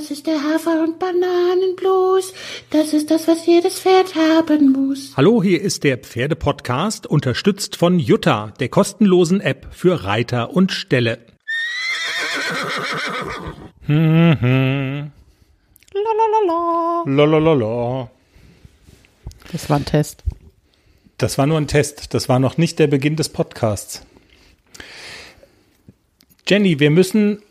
Das ist der Hafer- und Bananenblues. Das ist das, was jedes Pferd haben muss. Hallo, hier ist der Pferdepodcast, unterstützt von Jutta, der kostenlosen App für Reiter und Ställe. Hm, hm. Lalalala. Lalalala. Das war ein Test. Das war nur ein Test. Das war noch nicht der Beginn des Podcasts. Jenny, wir müssen,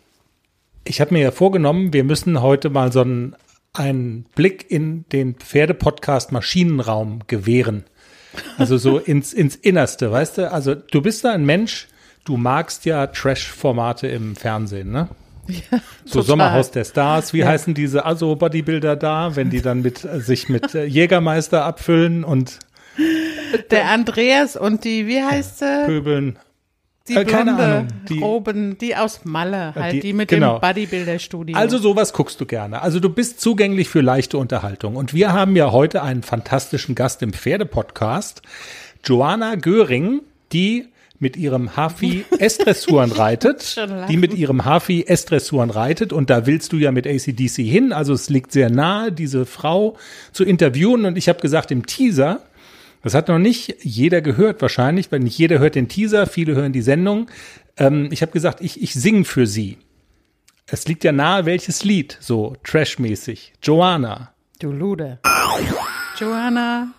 ich habe mir ja vorgenommen, wir müssen heute mal so einen, einen Blick in den Pferdepodcast Maschinenraum gewähren. Also so ins, ins Innerste, weißt du? Also du bist da ein Mensch, du magst ja Trash-Formate im Fernsehen, ne? Ja, So total. Sommerhaus der Stars, wie heißen diese also Bodybuilder da, wenn die dann mit äh, sich mit äh, Jägermeister abfüllen und Der Andreas und die, wie heißt sie? pöbeln. Die Äh, keine blonde Ahnung, die- Roben, die aus Malle, halt, die- die, mit genau. dem Bodybuilder-Studio. Also sowas guckst du gerne. Also du bist zugänglich für leichte Unterhaltung. Und wir haben ja heute einen fantastischen Gast im Pferdepodcast, Joanna Göring, die mit ihrem Hafi S-Dressuren reitet, die mit ihrem Hafi S-Dressuren reitet und da willst du ja mit ACDC hin, also es liegt sehr nahe, diese Frau zu interviewen und ich habe gesagt im Teaser, das hat noch nicht jeder gehört wahrscheinlich, weil nicht jeder hört den Teaser, viele hören die Sendung. Ähm, ich habe gesagt, ich, ich singe für sie. Es liegt ja nahe, welches Lied, so trashmäßig. Joanna. du Lude. Joanna.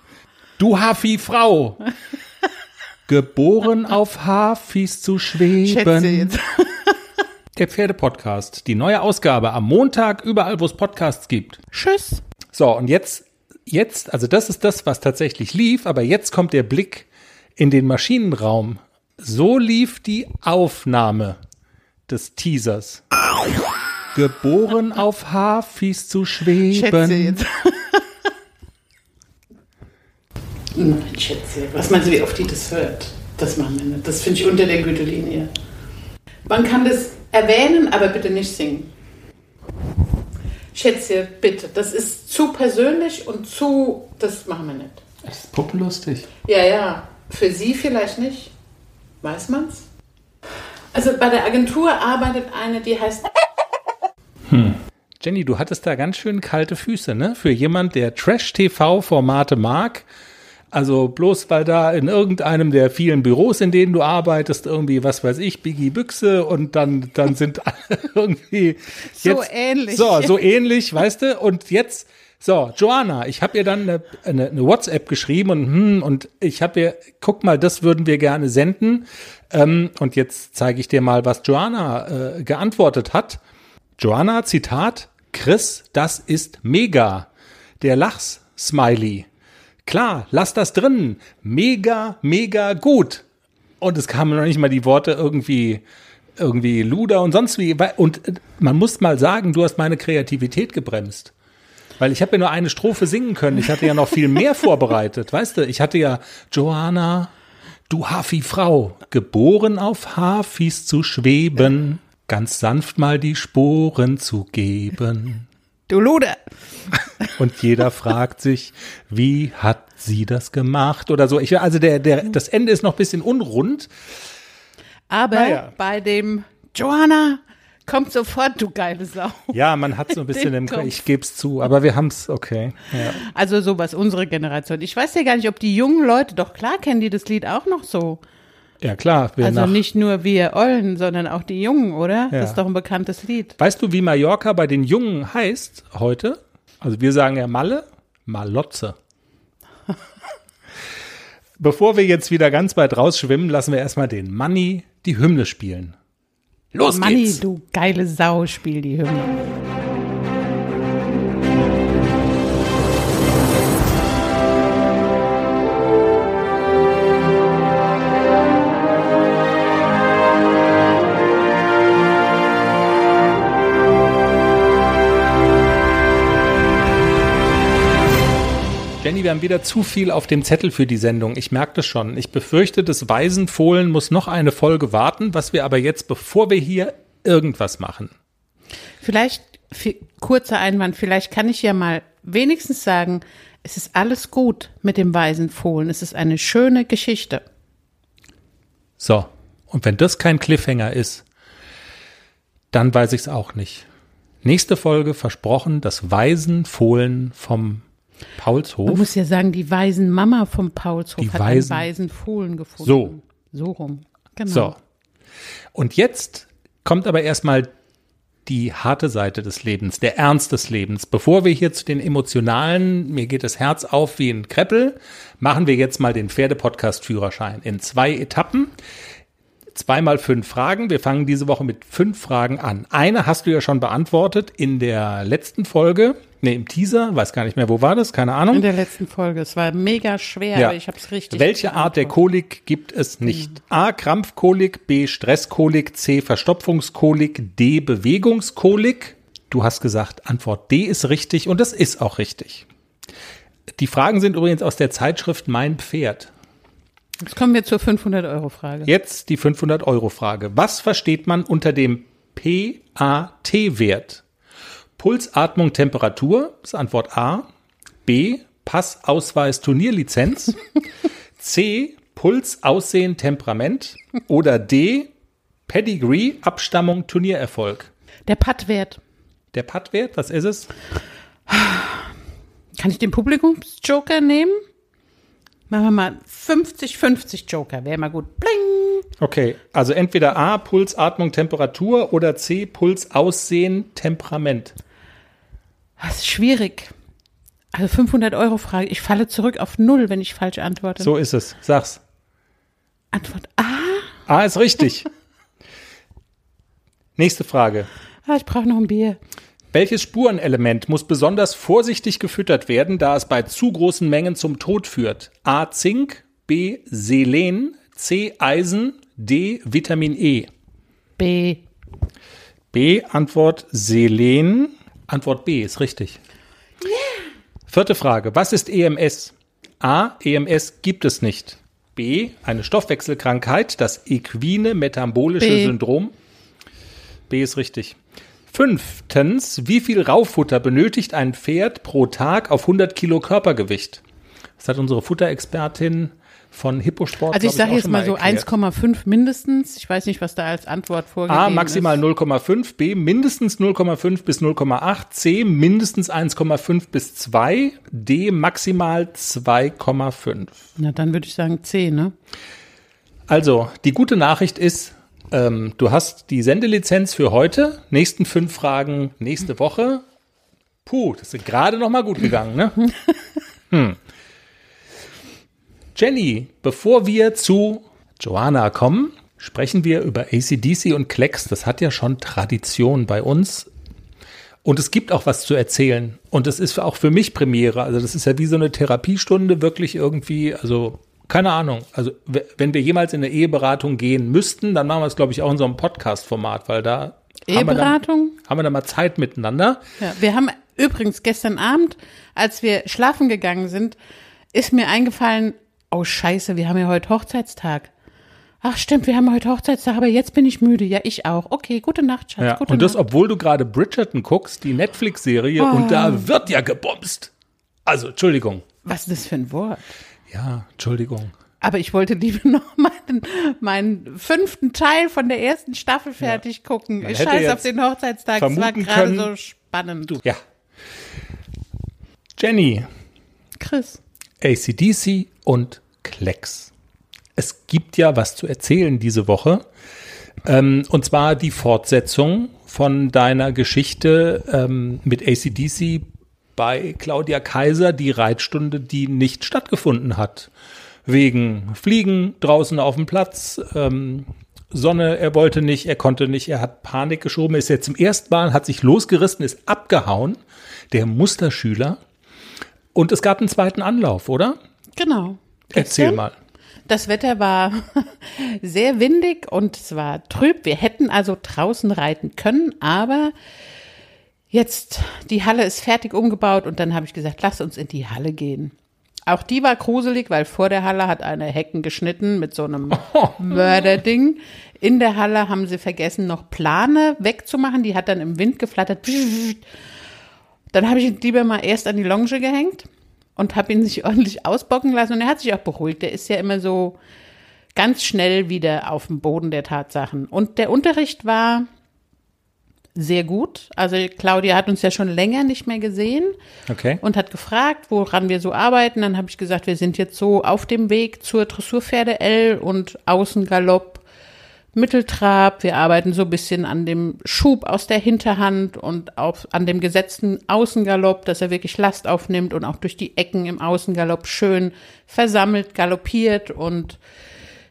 Du Hafi-Frau. Geboren auf Hafis zu schweben. Der Pferdepodcast. Die neue Ausgabe am Montag, überall, wo es Podcasts gibt. Tschüss. So, und jetzt, jetzt, also das ist das, was tatsächlich lief, aber jetzt kommt der Blick in den Maschinenraum. So lief die Aufnahme des Teasers. Geboren auf Hafis zu schweben. Nein, Schätze. Was meinst du, wie oft die das hört? Das machen wir nicht. Das finde ich unter der Gütelinie. Man kann das erwähnen, aber bitte nicht singen. Schätze, bitte. Das ist zu persönlich und zu. Das machen wir nicht. Das ist puppenlustig. Ja, ja. Für Sie vielleicht nicht. Weiß man's? Also bei der Agentur arbeitet eine, die heißt. Jenny, du hattest da ganz schön kalte Füße, ne? Für jemand, der Trash-TV-Formate mag. Also bloß weil da in irgendeinem der vielen Büros, in denen du arbeitest, irgendwie, was weiß ich, Biggie Büchse und dann, dann sind alle irgendwie So ähnlich. So, so ähnlich, weißt du? Und jetzt, so, Joanna, ich habe ihr dann eine, eine, eine WhatsApp geschrieben und, hm, und ich habe ihr, guck mal, das würden wir gerne senden. Ähm, und jetzt zeige ich dir mal, was Joanna äh, geantwortet hat. Joanna, Zitat, Chris, das ist mega. Der Lachs-Smiley. Klar, lass das drin. Mega, mega gut. Und es kamen noch nicht mal die Worte irgendwie, irgendwie Luder und sonst wie. Und äh, man muss mal sagen, du hast meine Kreativität gebremst. Weil ich habe ja nur eine Strophe singen können. Ich hatte ja noch viel mehr vorbereitet. Weißt du, ich hatte ja Joanna, du Hafi-Frau, geboren auf Hafis zu schweben, ganz sanft mal die Sporen zu geben. Du Lude. Und jeder fragt sich, wie hat sie das gemacht oder so. Ich, also der, der, das Ende ist noch ein bisschen unrund. Aber Naja. bei dem Joanna kommt sofort, du geile Sau. Ja, man hat so ein bisschen im, Kopf. ich gebe es zu, aber wir haben es, okay. Ja. Also sowas, unsere Generation. Ich weiß ja gar nicht, ob die jungen Leute, doch klar kennen die das Lied auch noch so. Ja, klar. Also nicht nur wir Ollen, sondern auch die Jungen, oder? Ja. Das ist doch ein bekanntes Lied. Weißt du, wie Mallorca bei den Jungen heißt heute? Also wir sagen ja Malle, Malotze. Bevor wir jetzt wieder ganz weit rausschwimmen, lassen wir erstmal den Manni die Hymne spielen. Los Manni, geht's! du geile Sau, spiel die Hymne. Jenny, wir haben wieder zu viel auf dem Zettel für die Sendung. Ich merke das schon. Ich befürchte, das Waisenfohlen muss noch eine Folge warten, was wir aber jetzt, bevor wir hier irgendwas machen. Vielleicht, kurzer Einwand, vielleicht kann ich ja mal wenigstens sagen, es ist alles gut mit dem weisen Fohlen. Es ist eine schöne Geschichte. So, und wenn das kein Cliffhanger ist, dann weiß ich es auch nicht. Nächste Folge versprochen, das Waisenfohlen vom Man Paulshof. muss ja sagen, die weisen Mama vom Paulshof Die hat Waisen- einen weisen Fohlen gefunden. So. So rum. Genau. So. Und jetzt kommt aber erstmal die harte Seite des Lebens, der Ernst des Lebens. Bevor wir hier zu den emotionalen, mir geht das Herz auf wie ein Kreppel, machen wir jetzt mal den Pferdepodcast-Führerschein in zwei Etappen. Zweimal fünf Fragen. Wir fangen diese Woche mit fünf Fragen an. Eine hast du ja schon beantwortet in der letzten Folge. Nee, im Teaser, weiß gar nicht mehr, wo war das, keine Ahnung. In der letzten Folge. Es war mega schwer, aber ich habe es richtig. Welche Art der Kolik gibt es nicht? A. Krampfkolik, B. Stresskolik, C. Verstopfungskolik, D. Bewegungskolik. Du hast gesagt, Antwort D ist richtig und das ist auch richtig. Die Fragen sind übrigens aus der Zeitschrift Mein Pferd. Jetzt kommen wir zur 500-Euro-Frage. Jetzt die 500-Euro-Frage. Was versteht man unter dem PAT-Wert? Pulsatmung, Temperatur ist Antwort A. B. Pass, Ausweis, Turnierlizenz. C. Puls, Aussehen, Temperament. Oder D. Pedigree, Abstammung, Turniererfolg. Der Pattwert. Der Patt-Wert, was ist es? Kann ich den Publikumsjoker nehmen? Machen wir mal 50-50 Joker. Wäre mal gut. Bling! Okay, also entweder A. Puls, Atmung, Temperatur oder C. Puls, Aussehen, Temperament. Das ist schwierig. Also 500 Euro Frage. Ich falle zurück auf Null, wenn ich falsch antworte. So ist es. Sag's. Antwort A. A ist richtig. Nächste Frage. Ah, ich brauche noch ein Bier. Welches Spurenelement muss besonders vorsichtig gefüttert werden, da es bei zu großen Mengen zum Tod führt? A. Zink, B. Selen, C. Eisen, D. Vitamin E. B. B. Antwort Selen. Antwort B ist richtig. Vierte Frage. Was ist EMS? A. EMS gibt es nicht. B. Eine Stoffwechselkrankheit, das equine metabolische B. Syndrom. B ist richtig. Fünftens. Wie viel Raufutter benötigt ein Pferd pro Tag auf 100 Kilo Körpergewicht? Das hat unsere Futterexpertin von Hipposport. Also ich sage jetzt mal so erklärt. 1,5 mindestens. Ich weiß nicht, was da als Antwort vorgegeben A ist. maximal 0,5, B mindestens 0,5 bis 0,8, C mindestens 1,5 bis 2, D maximal 2,5. Na, dann würde ich sagen C, ne? Also, die gute Nachricht ist, ähm, du hast die Sendelizenz für heute, nächsten fünf Fragen nächste Woche. Puh, das ist gerade noch mal gut gegangen, ne? Hm. Jenny, bevor wir zu Joanna kommen, sprechen wir über ACDC und Klecks. Das hat ja schon Tradition bei uns. Und es gibt auch was zu erzählen. Und das ist auch für mich Premiere. Also das ist ja wie so eine Therapiestunde, wirklich irgendwie, also keine Ahnung. Also wenn wir jemals in eine Eheberatung gehen müssten, dann machen wir es, glaube ich, auch in so einem Podcast-Format, weil da haben wir, dann, Eheberatung? haben wir dann mal Zeit miteinander. Ja, wir haben übrigens gestern Abend, als wir schlafen gegangen sind, ist mir eingefallen, oh Scheiße, wir haben ja heute Hochzeitstag. Ach stimmt, wir haben heute Hochzeitstag, aber jetzt bin ich müde. Ja, ich auch. Okay, gute Nacht, Schatz. Ja, gute und das, Nacht. obwohl du gerade Bridgerton guckst, die Netflix-Serie, und Oh. da wird ja gebumst. Also, Entschuldigung. Was ist das für ein Wort? Ja, Entschuldigung. Aber ich wollte lieber noch meinen, meinen fünften Teil von der ersten Staffel fertig gucken. Man Ich hätte scheiß auf den Hochzeitstag. Es war gerade so spannend. Ja. Jenny, Chris. ACDC und Klecks. Es gibt ja was zu erzählen diese Woche. Ähm, und zwar die Fortsetzung von deiner Geschichte ähm, mit ACDC bei Claudia Kaiser, die Reitstunde, die nicht stattgefunden hat. Wegen Fliegen draußen auf dem Platz, ähm, Sonne, er wollte nicht, er konnte nicht, er hat Panik geschoben, ist jetzt zum ersten Mal, hat sich losgerissen, ist abgehauen, der Musterschüler. Und es gab einen zweiten Anlauf, oder? Genau. Erzähl Gestern? mal. Das Wetter war sehr windig und es war trüb. Wir hätten also draußen reiten können, aber jetzt die Halle ist fertig umgebaut und dann habe ich gesagt, lass uns in die Halle gehen. Auch die war gruselig, weil vor der Halle hat eine Hecken geschnitten mit so einem Mörderding. In der Halle haben sie vergessen, noch Plane wegzumachen. Die hat dann im Wind geflattert. Dann habe ich lieber mal erst an die Longe gehängt und habe ihn sich ordentlich ausbocken lassen. Und er hat sich auch beruhigt. Der ist ja immer so ganz schnell wieder auf dem Boden der Tatsachen. Und der Unterricht war sehr gut. Also Claudia hat uns ja schon länger nicht mehr gesehen Okay. und hat gefragt, woran wir so arbeiten. Dann habe ich gesagt, wir sind jetzt so auf dem Weg zur Dressurpferde L und Außengalopp, Mitteltrab. Wir arbeiten so ein bisschen an dem Schub aus der Hinterhand und auf, an dem gesetzten Außengalopp, dass er wirklich Last aufnimmt und auch durch die Ecken im Außengalopp schön versammelt galoppiert. Und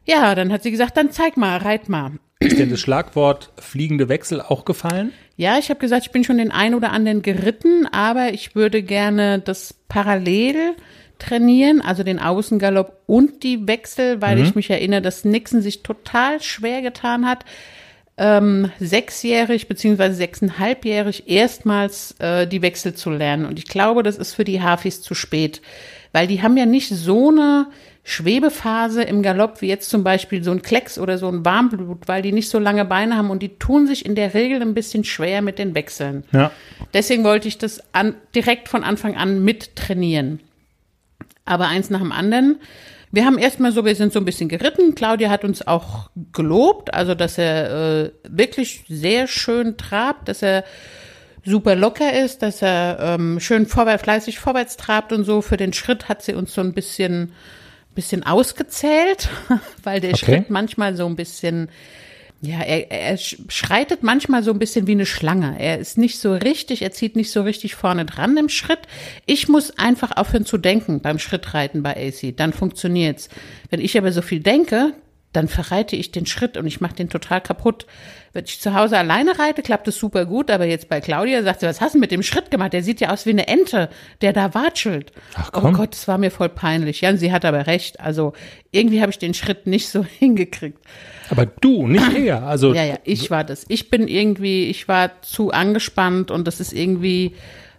ja, dann hat sie gesagt, dann zeig mal, reit mal. Ist denn das Schlagwort fliegende Wechsel auch gefallen? Ja, ich habe gesagt, ich bin schon den ein oder anderen geritten, aber ich würde gerne das parallel trainieren, also den Außengalopp und die Wechsel, weil ich mich erinnere, dass Nixon sich total schwer getan hat, ähm, sechsjährig beziehungsweise sechseinhalbjährig erstmals äh, die Wechsel zu lernen. Und ich glaube, das ist für die Hafis zu spät, weil die haben ja nicht so eine Schwebephase im Galopp wie jetzt zum Beispiel so ein Klecks oder so ein Warmblut, weil die nicht so lange Beine haben und die tun sich in der Regel ein bisschen schwer mit den Wechseln. Ja. Deswegen wollte ich das an, direkt von Anfang an mit trainieren. Aber eins nach dem anderen. Wir haben erstmal so, wir sind so ein bisschen geritten. Claudia hat uns auch gelobt, also dass er äh, wirklich sehr schön trabt, dass er super locker ist, dass er ähm, schön vorwärts, fleißig vorwärts trabt und so. Für den Schritt hat sie uns so ein bisschen, bisschen ausgezählt, weil der Okay. Schritt manchmal so ein bisschen ja, er, er sch- schreitet manchmal so ein bisschen wie eine Schlange. Er ist nicht so richtig, er zieht nicht so richtig vorne dran im Schritt. Ich muss einfach aufhören zu denken beim Schrittreiten bei AC. Dann funktioniert's. Wenn ich aber so viel denke, dann verreite ich den Schritt und ich mache den total kaputt. Wenn ich zu Hause alleine reite, klappt es super gut, aber jetzt bei Claudia sagt sie, was hast du mit dem Schritt gemacht? Der sieht ja aus wie eine Ente, der da watschelt. Ach, Oh komm. Gott, das war mir voll peinlich. Ja, und sie hat aber recht. Also irgendwie habe ich den Schritt nicht so hingekriegt. Aber du, nicht er. Also Ja, ja, ich war das. Ich bin irgendwie, ich war zu angespannt und das ist irgendwie,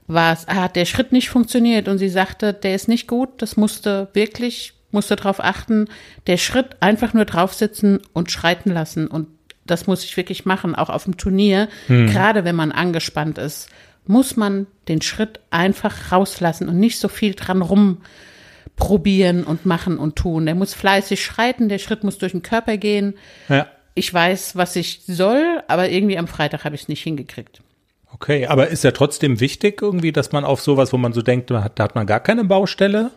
was, hat der Schritt nicht funktioniert und sie sagte, der ist nicht gut, das musste wirklich, musste darauf achten, der Schritt einfach nur draufsitzen und schreiten lassen und das muss ich wirklich machen, auch auf dem Turnier, gerade wenn man angespannt ist, muss man den Schritt einfach rauslassen und nicht so viel dran rumprobieren und machen und tun. Der muss fleißig schreiten, der Schritt muss durch den Körper gehen ja. ich weiß, was ich soll, aber irgendwie am Freitag habe ich es nicht hingekriegt. Okay, aber ist ja trotzdem wichtig irgendwie, dass man auf sowas, wo man so denkt, da hat, da hat man gar keine Baustelle,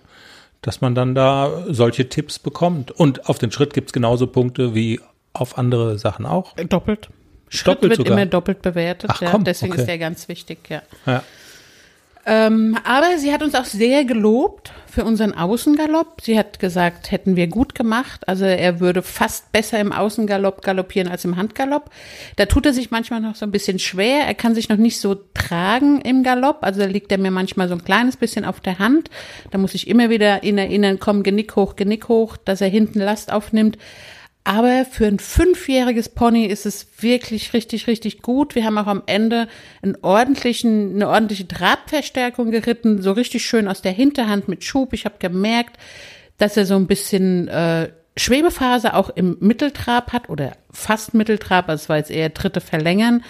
dass man dann da solche Tipps bekommt. Und auf den Schritt gibt's genauso Punkte wie auf andere Sachen auch. Doppelt. Schritt Doppelt wird sogar. immer doppelt bewertet. Ach ja. komm, Deswegen okay. ist der ganz wichtig, ja. Ja. Ähm, aber sie hat uns auch sehr gelobt für unseren Außengalopp. Sie hat gesagt, hätten wir gut gemacht. Also er würde fast besser im Außengalopp galoppieren als im Handgalopp. Da tut er sich manchmal noch so ein bisschen schwer. Er kann sich noch nicht so tragen im Galopp. Also da liegt er mir manchmal so ein kleines bisschen auf der Hand. Da muss ich immer wieder in erinnern, komm, Genick hoch, Genick hoch, dass er hinten Last aufnimmt. Aber für ein fünfjähriges Pony ist es wirklich richtig, richtig gut. Wir haben auch am Ende einen ordentlichen, eine ordentliche Trabverstärkung geritten, so richtig schön aus der Hinterhand mit Schub. Ich habe gemerkt, dass er so ein bisschen äh, Schwebephase auch im Mitteltrab hat oder fast Mitteltrab, also es war jetzt eher dritte Verlängern.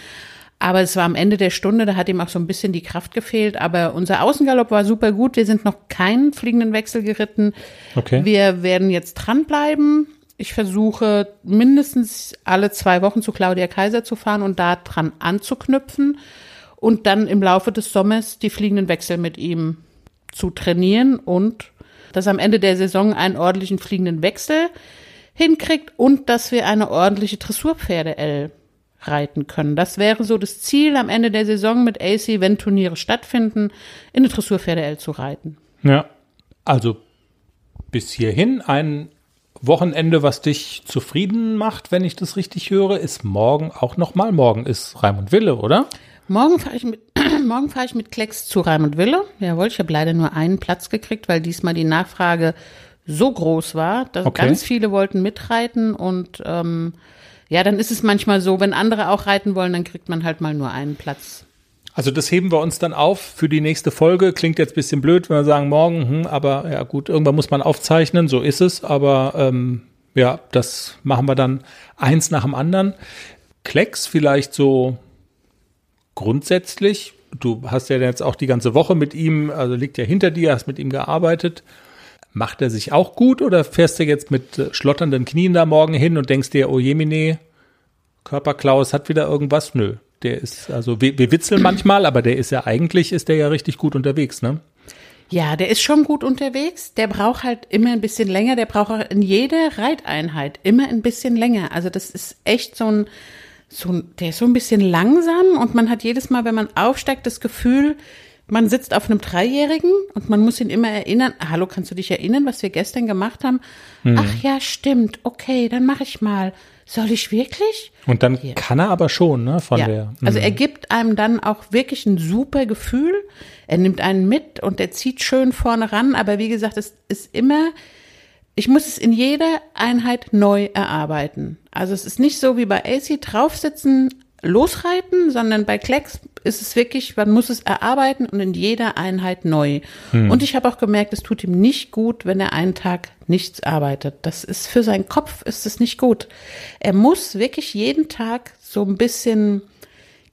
Aber es war am Ende der Stunde, da hat ihm auch so ein bisschen die Kraft gefehlt. Aber unser Außengalopp war super gut. Wir sind noch keinen fliegenden Wechsel geritten. Okay. Wir werden jetzt dranbleiben. Ich versuche mindestens alle zwei Wochen zu Claudia Kaiser zu fahren und da dran anzuknüpfen und dann im Laufe des Sommers die fliegenden Wechsel mit ihm zu trainieren und dass am Ende der Saison einen ordentlichen fliegenden Wechsel hinkriegt und dass wir eine ordentliche Dressurpferde-L reiten können. Das wäre so das Ziel am Ende der Saison mit AC, wenn Turniere stattfinden, in eine Dressurpferde-L zu reiten. Ja. Also bis hierhin ein Wochenende, was dich zufrieden macht, wenn ich das richtig höre, ist morgen auch nochmal. Morgen ist Raimund Wille, oder? Morgen fahre ich mit morgen fahre ich mit Klecks zu Raimund Wille. Jawohl, ich habe leider nur einen Platz gekriegt, weil diesmal die Nachfrage so groß war, dass Okay. ganz viele wollten mitreiten und ähm, ja, dann ist es manchmal so, wenn andere auch reiten wollen, dann kriegt man halt mal nur einen Platz. Also das heben wir uns dann auf für die nächste Folge. Klingt jetzt bisschen blöd, wenn wir sagen morgen, hm, aber ja gut, irgendwann muss man aufzeichnen, so ist es. Aber ähm, ja, das machen wir dann eins nach dem anderen. Klecks vielleicht so grundsätzlich. Du hast ja jetzt auch die ganze Woche mit ihm, also liegt ja hinter dir, hast mit ihm gearbeitet. Macht er sich auch gut oder fährst du jetzt mit äh, schlotternden Knien da morgen hin und denkst dir, oh Jemine, Körperklaus hat wieder irgendwas? Nö, Der ist, also wir, wir witzeln manchmal, aber der ist ja eigentlich, ist der ja richtig gut unterwegs, ne? Ja, der ist schon gut unterwegs. Der braucht halt immer ein bisschen länger. Der braucht auch in jeder Reiteinheit immer ein bisschen länger. Also das ist echt so ein, so ein, der ist so ein bisschen langsam und man hat jedes Mal, wenn man aufsteigt, das Gefühl, man sitzt auf einem Dreijährigen und man muss ihn immer erinnern. Hallo, kannst du dich erinnern, was wir gestern gemacht haben? Mhm. Ach ja, stimmt. Okay, dann mache ich mal. Soll ich wirklich? Und dann Hier. kann er aber schon, ne? Von ja. der. also Mhm. er gibt einem dann auch wirklich ein super Gefühl. Er nimmt einen mit und er zieht schön vorne ran. Aber wie gesagt, es ist immer, ich muss es in jeder Einheit neu erarbeiten. Also es ist nicht so wie bei AC draufsitzen, losreiten, sondern bei Klecks ist es wirklich, man muss es erarbeiten und in jeder Einheit neu. Und ich habe auch gemerkt, es tut ihm nicht gut, wenn er einen Tag nichts arbeitet. Das ist für seinen Kopf ist es nicht gut. Er muss wirklich jeden Tag so ein bisschen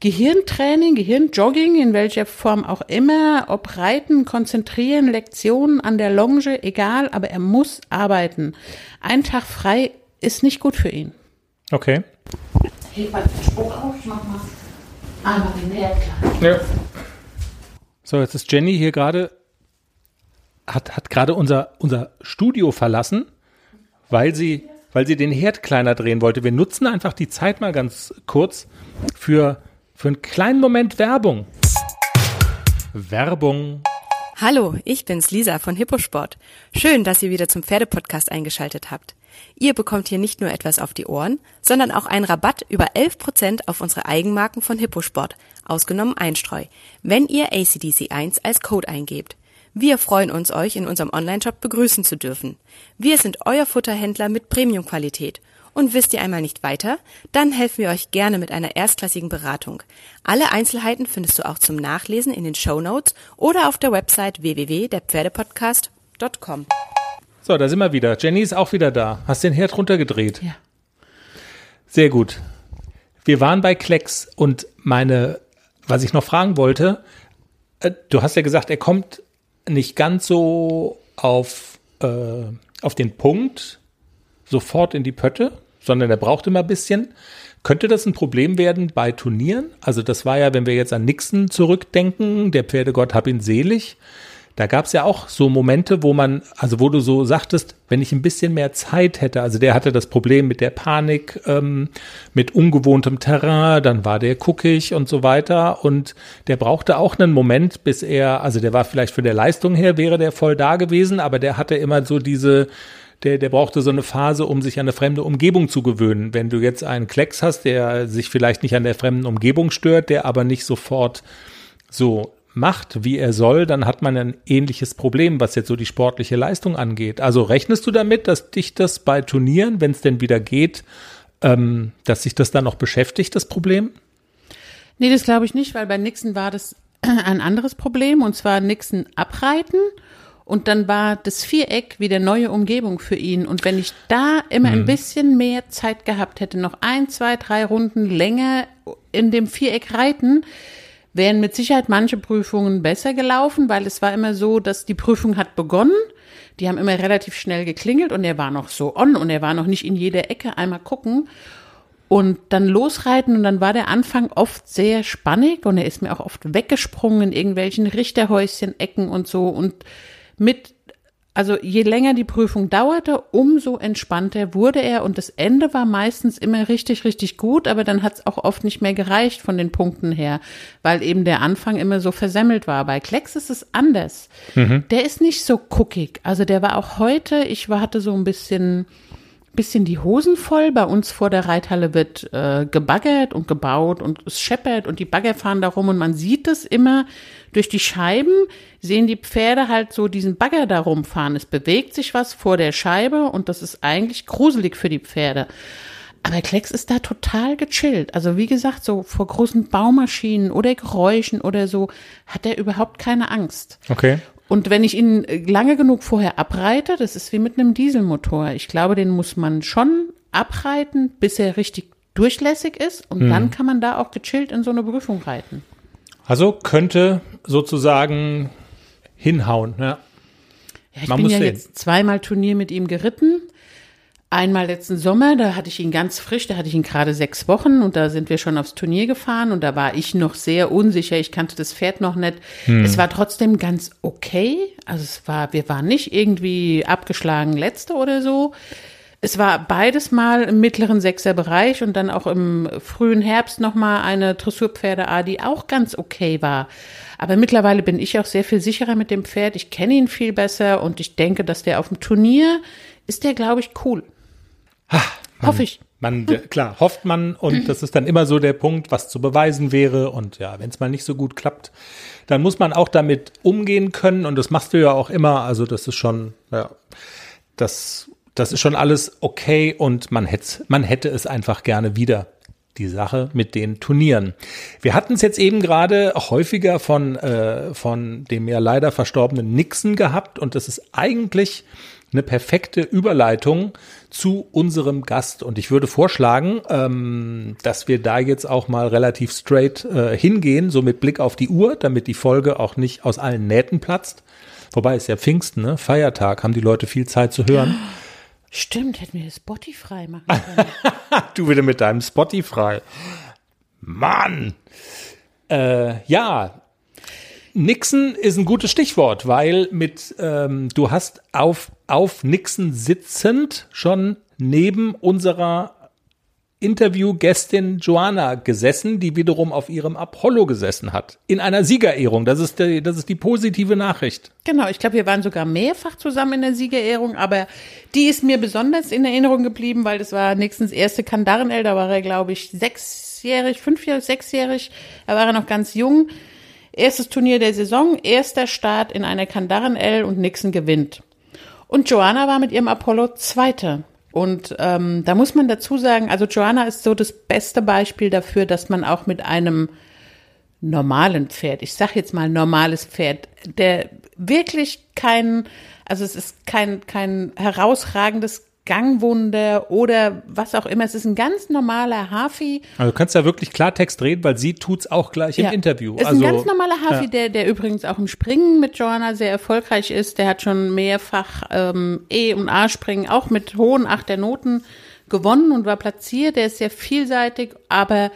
Gehirntraining, Gehirnjogging, in welcher Form auch immer, ob Reiten, Konzentrieren, Lektionen an der Longe, egal, aber er muss arbeiten. Ein Tag frei ist nicht gut für ihn. Okay. Heb mal den Spruch auf, ich mach mal einmal den Herd klar. Ja. So, jetzt ist Jenny hier gerade, hat, hat gerade unser, unser Studio verlassen, weil sie, weil sie den Herd kleiner drehen wollte. Wir nutzen einfach die Zeit mal ganz kurz für, für einen kleinen Moment Werbung. Werbung. Hallo, ich bin's Lisa von Hipposport. Schön, dass ihr wieder zum Pferdepodcast eingeschaltet habt. Ihr bekommt hier nicht nur etwas auf die Ohren, sondern auch einen Rabatt über 11% auf unsere Eigenmarken von Hipposport, ausgenommen Einstreu, wenn ihr ACDC1 als Code eingebt. Wir freuen uns, euch in unserem Onlineshop begrüßen zu dürfen. Wir sind euer Futterhändler mit Premiumqualität. Und wisst ihr einmal nicht weiter? Dann helfen wir euch gerne mit einer erstklassigen Beratung. Alle Einzelheiten findest du auch zum Nachlesen in den Show Notes oder auf der Website www.derpferdepodcast.com. So, da sind wir wieder. Jenny ist auch wieder da. Hast den Herd runtergedreht. Ja. Sehr gut. Wir waren bei Klecks und meine, was ich noch fragen wollte, äh, du hast ja gesagt, er kommt nicht ganz so auf, äh, auf den Punkt, sofort in die Pötte, sondern er braucht immer ein bisschen. Könnte das ein Problem werden bei Turnieren? Also das war ja, wenn wir jetzt an Nixon zurückdenken, der Pferdegott hab ihn selig. Da gab es ja auch so Momente, wo man, also wo du so sagtest, wenn ich ein bisschen mehr Zeit hätte, also der hatte das Problem mit der Panik, ähm, mit ungewohntem Terrain, dann war der guckig und so weiter und der brauchte auch einen Moment, bis er, also der war vielleicht für der Leistung her, wäre der voll da gewesen, aber der hatte immer so diese, der, der brauchte so eine Phase, um sich an eine fremde Umgebung zu gewöhnen. Wenn du jetzt einen Klecks hast, der sich vielleicht nicht an der fremden Umgebung stört, der aber nicht sofort so macht, wie er soll, dann hat man ein ähnliches Problem, was jetzt so die sportliche Leistung angeht. Also rechnest du damit, dass dich das bei Turnieren, wenn es denn wieder geht, ähm, dass sich das dann noch beschäftigt, das Problem? Nee, das glaube ich nicht, weil bei Nixon war das ein anderes Problem und zwar Nixon abreiten und dann war das Viereck wieder neue Umgebung für ihn und wenn ich da immer ein bisschen mehr Zeit gehabt hätte, noch ein, zwei, drei Runden länger in dem Viereck reiten, wären mit Sicherheit manche Prüfungen besser gelaufen, weil es war immer so, dass die Prüfung hat begonnen. Die haben immer relativ schnell geklingelt und er war noch so on und er war noch nicht in jeder Ecke einmal gucken und dann losreiten und dann war der Anfang oft sehr spannig und er ist mir auch oft weggesprungen in irgendwelchen Richterhäuschen, Ecken und so und mit also je länger die Prüfung dauerte, umso entspannter wurde er und das Ende war meistens immer richtig, richtig gut, aber dann hat es auch oft nicht mehr gereicht von den Punkten her, weil eben der Anfang immer so versemmelt war. Bei Klecks ist es anders. Der ist nicht so guckig. Also der war auch heute, ich war, hatte so ein bisschen, bisschen die Hosen voll. Bei uns vor der Reithalle wird äh, gebaggert und gebaut und es scheppert und die Bagger fahren da rum und man sieht es immer durch die Scheiben, sehen die Pferde halt so diesen Bagger da rumfahren. Es bewegt sich was vor der Scheibe und das ist eigentlich gruselig für die Pferde. Aber Klecks ist da total gechillt. Also wie gesagt, so vor großen Baumaschinen oder Geräuschen oder so hat er überhaupt keine Angst. Okay. Und wenn ich ihn lange genug vorher abreite, das ist wie mit einem Dieselmotor. Ich glaube, den muss man schon abreiten, bis er richtig durchlässig ist. Und dann kann man da auch gechillt in so eine Prüfung reiten. Also könnte sozusagen hinhauen, ja. Ja, ich Man bin muss ja sehen. jetzt zweimal Turnier mit ihm geritten. Einmal letzten Sommer, da hatte ich ihn ganz frisch, da hatte ich ihn gerade sechs Wochen und da sind wir schon aufs Turnier gefahren und da war ich noch sehr unsicher. Ich kannte das Pferd noch nicht. Hm. Es war trotzdem ganz okay. Also es war, wir waren nicht irgendwie abgeschlagen Letzte oder so. Es war beides mal im mittleren Sechserbereich und dann auch im frühen Herbst nochmal eine Dressurpferde A, die auch ganz okay war. Aber mittlerweile bin ich auch sehr viel sicherer mit dem Pferd. Ich kenne ihn viel besser und ich denke, dass der auf dem Turnier ist der, glaube ich, cool. Hoffe ich. Man, klar, hofft man und das ist dann immer so der Punkt, was zu beweisen wäre. Und ja, wenn es mal nicht so gut klappt, dann muss man auch damit umgehen können und das machst du ja auch immer. Also das ist schon, ja, das, das ist schon alles okay und man hätte, man hätte es einfach gerne wieder die Sache mit den Turnieren. Wir hatten es jetzt eben gerade häufiger von, äh, von dem ja leider verstorbenen Nixon gehabt und das ist eigentlich eine perfekte Überleitung zu unserem Gast. Und ich würde vorschlagen, ähm, dass wir da jetzt auch mal relativ straight äh, hingehen, so mit Blick auf die Uhr, damit die Folge auch nicht aus allen Nähten platzt. Wobei es ja Pfingsten, ne? Feiertag, haben die Leute viel Zeit zu hören. Stimmt, hätten wir Spotify machen können. du wieder mit deinem Spotify. Mann! Äh, ja, Nixon ist ein gutes Stichwort, weil mit ähm, du hast auf auf Nixon sitzend schon neben unserer Interviewgästin Joanna gesessen, die wiederum auf ihrem Apollo gesessen hat. In einer Siegerehrung. Das ist die, das ist die positive Nachricht. Genau, ich glaube, wir waren sogar mehrfach zusammen in der Siegerehrung, aber die ist mir besonders in Erinnerung geblieben, weil das war Nixons erste Kandarenel. Da war er, glaube ich, sechsjährig, fünfjährig, sechsjährig. Da war er noch ganz jung. Erstes Turnier der Saison, erster Start in einer Kandaren-L und Nixon gewinnt. Und Joanna war mit ihrem Apollo Zweite. Und ähm, da muss man dazu sagen, also Joanna ist so das beste Beispiel dafür, dass man auch mit einem normalen Pferd, ich sag jetzt mal normales Pferd, der wirklich kein, also es ist kein, kein herausragendes Gangwunder oder was auch immer. Es ist ein ganz normaler Hafi. Also du kannst ja wirklich Klartext reden, weil sie tut's auch gleich ja. im Interview. Es ist also, ein ganz normaler Hafi, ja. der, der übrigens auch im Springen mit Joanna sehr erfolgreich ist. Der hat schon mehrfach ähm, E- und A-Springen auch mit hohen Achternoten gewonnen und war platziert. Der ist sehr vielseitig, aber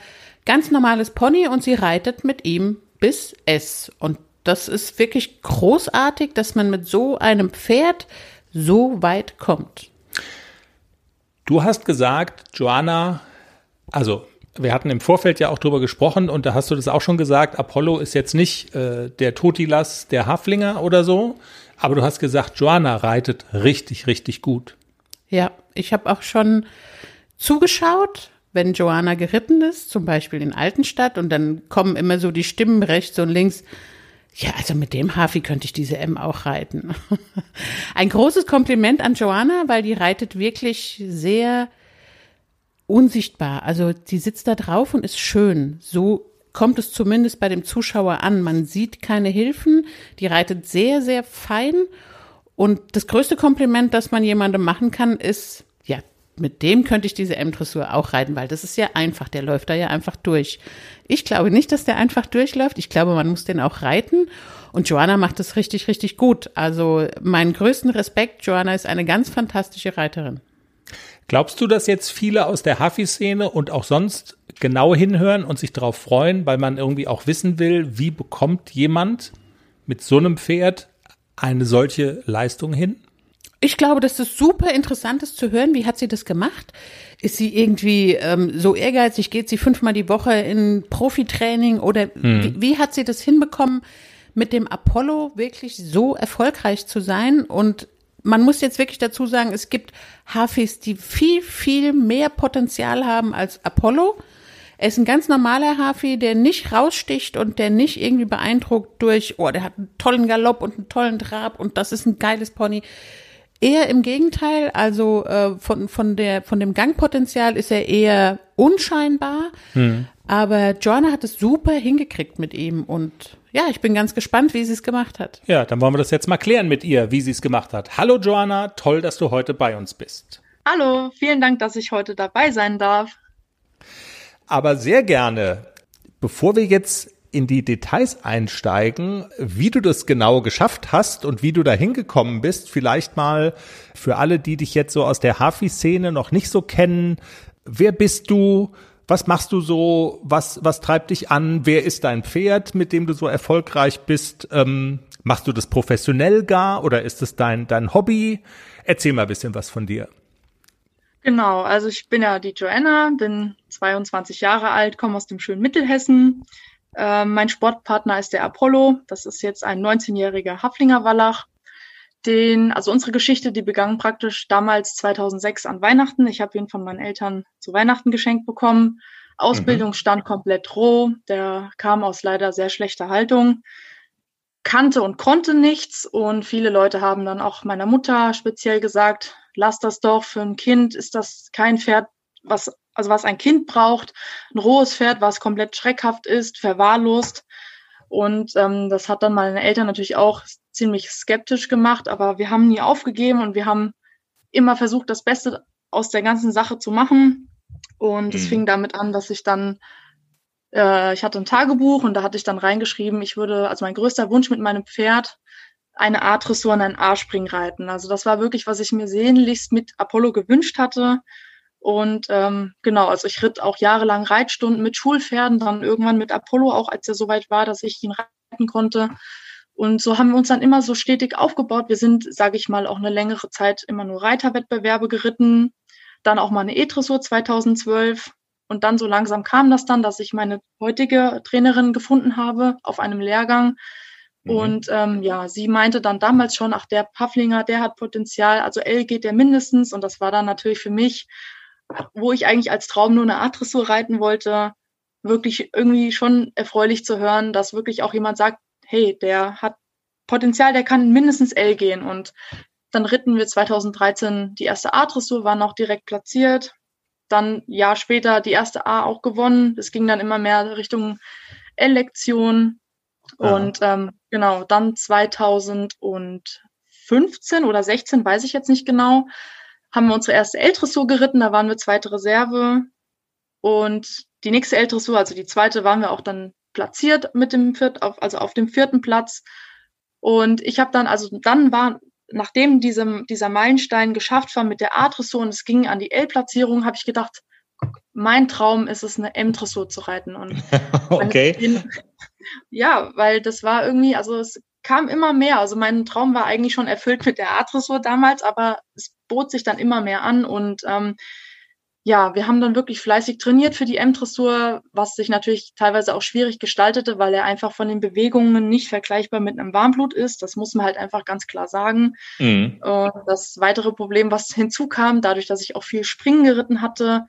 ganz normales Pony und sie reitet mit ihm bis S. Und das ist wirklich großartig, dass man mit so einem Pferd so weit kommt. Du hast gesagt, Joanna, also wir hatten im Vorfeld ja auch drüber gesprochen und da hast du das auch schon gesagt, Apollo ist jetzt nicht äh, der Totilas der Haflinger oder so, aber du hast gesagt, Joanna reitet richtig, richtig gut. Ja, ich habe auch schon zugeschaut, wenn Joanna geritten ist, zum Beispiel in Altenstadt und dann kommen immer so die Stimmen rechts und links, ja, also mit dem Hafi könnte ich diese M auch reiten. Ein großes Kompliment an Joanna, weil die reitet wirklich sehr unsichtbar. Also sie sitzt da drauf und ist schön. So kommt es zumindest bei dem Zuschauer an. Man sieht keine Hilfen. Die reitet sehr, sehr fein. Und das größte Kompliment, das man jemandem machen kann, ist, mit dem könnte ich diese M-Dressur auch reiten, weil das ist ja einfach, der läuft da ja einfach durch. Ich glaube nicht, dass der einfach durchläuft. Ich glaube, man muss den auch reiten. Und Joanna macht das richtig, richtig gut. Also meinen größten Respekt. Joanna ist eine ganz fantastische Reiterin. Glaubst du, dass jetzt viele aus der Hafi-Szene und auch sonst genau hinhören und sich darauf freuen, weil man irgendwie auch wissen will, wie bekommt jemand mit so einem Pferd eine solche Leistung hin? Ich glaube, dass das super interessant ist zu hören. Wie hat sie das gemacht? Ist sie irgendwie ähm, so ehrgeizig? Geht sie fünfmal die Woche in Profitraining? Oder hm. wie, wie hat sie das hinbekommen, mit dem Apollo wirklich so erfolgreich zu sein? Und man muss jetzt wirklich dazu sagen, es gibt Hafis, die viel, viel mehr Potenzial haben als Apollo. Er ist ein ganz normaler Hafi, der nicht raussticht und der nicht irgendwie beeindruckt durch, oh, der hat einen tollen Galopp und einen tollen Trab und das ist ein geiles Pony. Eher im Gegenteil, also äh, von, von, der, von dem Gangpotenzial ist er eher unscheinbar. Hm. Aber Joanna hat es super hingekriegt mit ihm und ja, ich bin ganz gespannt, wie sie es gemacht hat. Ja, dann wollen wir das jetzt mal klären mit ihr, wie sie es gemacht hat. Hallo Joanna, toll, dass du heute bei uns bist. Hallo, vielen Dank, dass ich heute dabei sein darf. Aber sehr gerne. Bevor wir jetzt in die Details einsteigen, wie du das genau geschafft hast und wie du da hingekommen bist. Vielleicht mal für alle, die dich jetzt so aus der Hafi-Szene noch nicht so kennen. Wer bist du? Was machst du so? Was, was treibt dich an? Wer ist dein Pferd, mit dem du so erfolgreich bist? Ähm, machst du das professionell gar oder ist es dein, dein Hobby? Erzähl mal ein bisschen was von dir. Genau, also ich bin ja die Joanna, bin 22 Jahre alt, komme aus dem schönen Mittelhessen. Äh, mein Sportpartner ist der Apollo. Das ist jetzt ein 19-jähriger Haflinger Wallach. Den, also unsere Geschichte, die begann praktisch damals 2006 an Weihnachten. Ich habe ihn von meinen Eltern zu Weihnachten geschenkt bekommen. Ausbildung mhm. stand komplett roh. Der kam aus leider sehr schlechter Haltung kannte und konnte nichts und viele Leute haben dann auch meiner Mutter speziell gesagt, lass das doch für ein Kind, ist das kein Pferd, was, also was ein Kind braucht, ein rohes Pferd, was komplett schreckhaft ist, verwahrlost. Und ähm, das hat dann meine Eltern natürlich auch ziemlich skeptisch gemacht, aber wir haben nie aufgegeben und wir haben immer versucht, das Beste aus der ganzen Sache zu machen. Und es mhm. fing damit an, dass ich dann, äh, ich hatte ein Tagebuch und da hatte ich dann reingeschrieben, ich würde, also mein größter Wunsch mit meinem Pferd eine A-Dressur und ein A-Spring reiten. Also das war wirklich, was ich mir sehnlichst mit Apollo gewünscht hatte. Und ähm, genau, also ich ritt auch jahrelang Reitstunden mit Schulpferden, dann irgendwann mit Apollo, auch als er soweit war, dass ich ihn reiten konnte. Und so haben wir uns dann immer so stetig aufgebaut. Wir sind, sage ich mal, auch eine längere Zeit immer nur Reiterwettbewerbe geritten. Dann auch mal eine E-Dressur 2012. Und dann so langsam kam das dann, dass ich meine heutige Trainerin gefunden habe auf einem Lehrgang, Mhm. Und ähm, ja, sie meinte dann damals schon, ach, der Pavlinger, der hat Potenzial, also L geht der mindestens. Und das war dann natürlich für mich, wo ich eigentlich als Traum nur eine A-Dressur reiten wollte, wirklich irgendwie schon erfreulich zu hören, dass wirklich auch jemand sagt, hey, der hat Potenzial, der kann mindestens L gehen. Und dann ritten wir 2013 die erste A-Dressur, waren auch direkt platziert. Dann Jahr später die erste A auch gewonnen. Es ging dann immer mehr Richtung L-Lektion. Und ähm, genau, dann 2015 oder 16, weiß ich jetzt nicht genau, haben wir unsere erste L-Dressur geritten, da waren wir zweite Reserve. Und die nächste L-Dressur, also die zweite, waren wir auch dann platziert mit dem vierten, also auf dem vierten Platz. Und ich habe dann, also dann war, nachdem diesem, dieser Meilenstein geschafft war mit der A-Dressur und es ging an die L-Platzierung, habe ich gedacht, mein Traum ist es, eine M-Dressur zu reiten. Und okay. ja, weil das war irgendwie, also es kam immer mehr. Also mein Traum war eigentlich schon erfüllt mit der A-Dressur damals, aber es bot sich dann immer mehr an und ähm, ja, wir haben dann wirklich fleißig trainiert für die M-Dressur, was sich natürlich teilweise auch schwierig gestaltete, weil er einfach von den Bewegungen nicht vergleichbar mit einem Warmblut ist. Das muss man halt einfach ganz klar sagen. Mhm. Das weitere Problem, was hinzukam, dadurch, dass ich auch viel Springen geritten hatte,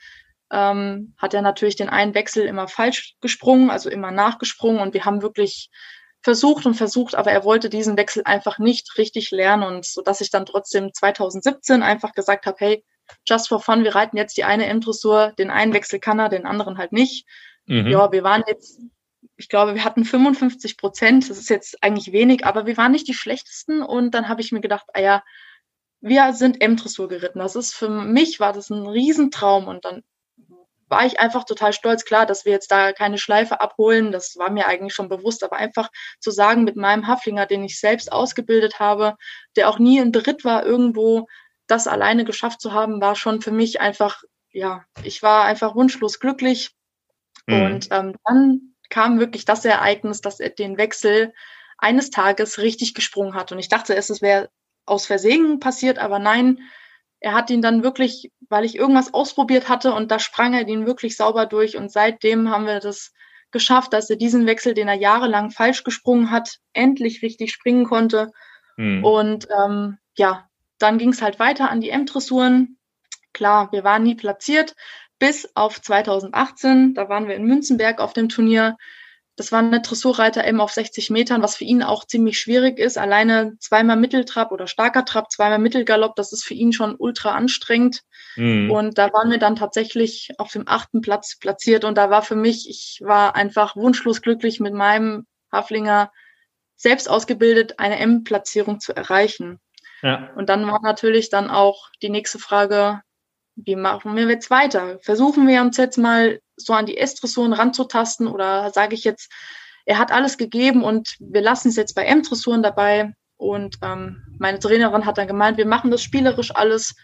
ähm, hat er natürlich den einen Wechsel immer falsch gesprungen, also immer nachgesprungen und wir haben wirklich versucht und versucht, aber er wollte diesen Wechsel einfach nicht richtig lernen und so dass ich dann trotzdem 2017 einfach gesagt habe, hey, just for fun, wir reiten jetzt die eine M-Dressur, den einen Wechsel kann er, den anderen halt nicht. Mhm. Ja, wir waren jetzt, ich glaube, wir hatten 55 Prozent, das ist jetzt eigentlich wenig, aber wir waren nicht die schlechtesten und dann habe ich mir gedacht, ah ja, wir sind M-Dressur geritten. Das ist für mich war das ein Riesentraum und dann war ich einfach total stolz. Klar, dass wir jetzt da keine Schleife abholen, das war mir eigentlich schon bewusst, aber einfach zu sagen, mit meinem Haflinger, den ich selbst ausgebildet habe, der auch nie in Beritt war, irgendwo das alleine geschafft zu haben, war schon für mich einfach, ja, ich war einfach wunschlos glücklich. Mhm. Und ähm, dann kam wirklich das Ereignis, dass er den Wechsel eines Tages richtig gesprungen hat. Und ich dachte, es wäre aus Versehen passiert, aber nein, er hat ihn dann wirklich, weil ich irgendwas ausprobiert hatte und da sprang er den wirklich sauber durch und seitdem haben wir das geschafft, dass er diesen Wechsel, den er jahrelang falsch gesprungen hat, endlich richtig springen konnte. Mhm. Und ähm, ja, dann ging es halt weiter an die M-Dressuren. Klar, wir waren nie platziert, bis auf 2018. Da waren wir in Münzenberg auf dem Turnier. Das war eine Dressurreiter eben auf 60 Metern, was für ihn auch ziemlich schwierig ist. Alleine zweimal Mitteltrab oder starker Trab, zweimal Mittelgalopp, das ist für ihn schon ultra anstrengend. Mhm. Und da waren wir dann tatsächlich auf dem achten Platz platziert. Und da war für mich, ich war einfach wunschlos glücklich mit meinem Haflinger selbst ausgebildet, eine M-Platzierung zu erreichen. Ja. Und dann war natürlich dann auch die nächste Frage, wie machen wir jetzt weiter? Versuchen wir uns jetzt mal so an die S-Dressuren ranzutasten oder sage ich jetzt, er hat alles gegeben und wir lassen es jetzt bei M-Dressuren dabei. Und ähm, meine Trainerin hat dann gemeint, wir machen das spielerisch alles.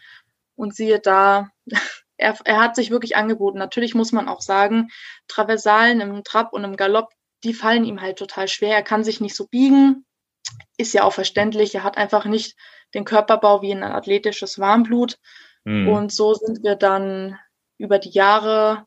Und siehe da, er, er hat sich wirklich angeboten. Natürlich muss man auch sagen, Traversalen im Trab und im Galopp, die fallen ihm halt total schwer. Er kann sich nicht so biegen. Ist ja auch verständlich. Er hat einfach nicht den Körperbau wie ein athletisches Warmblut. Mhm. Und so sind wir dann über die Jahre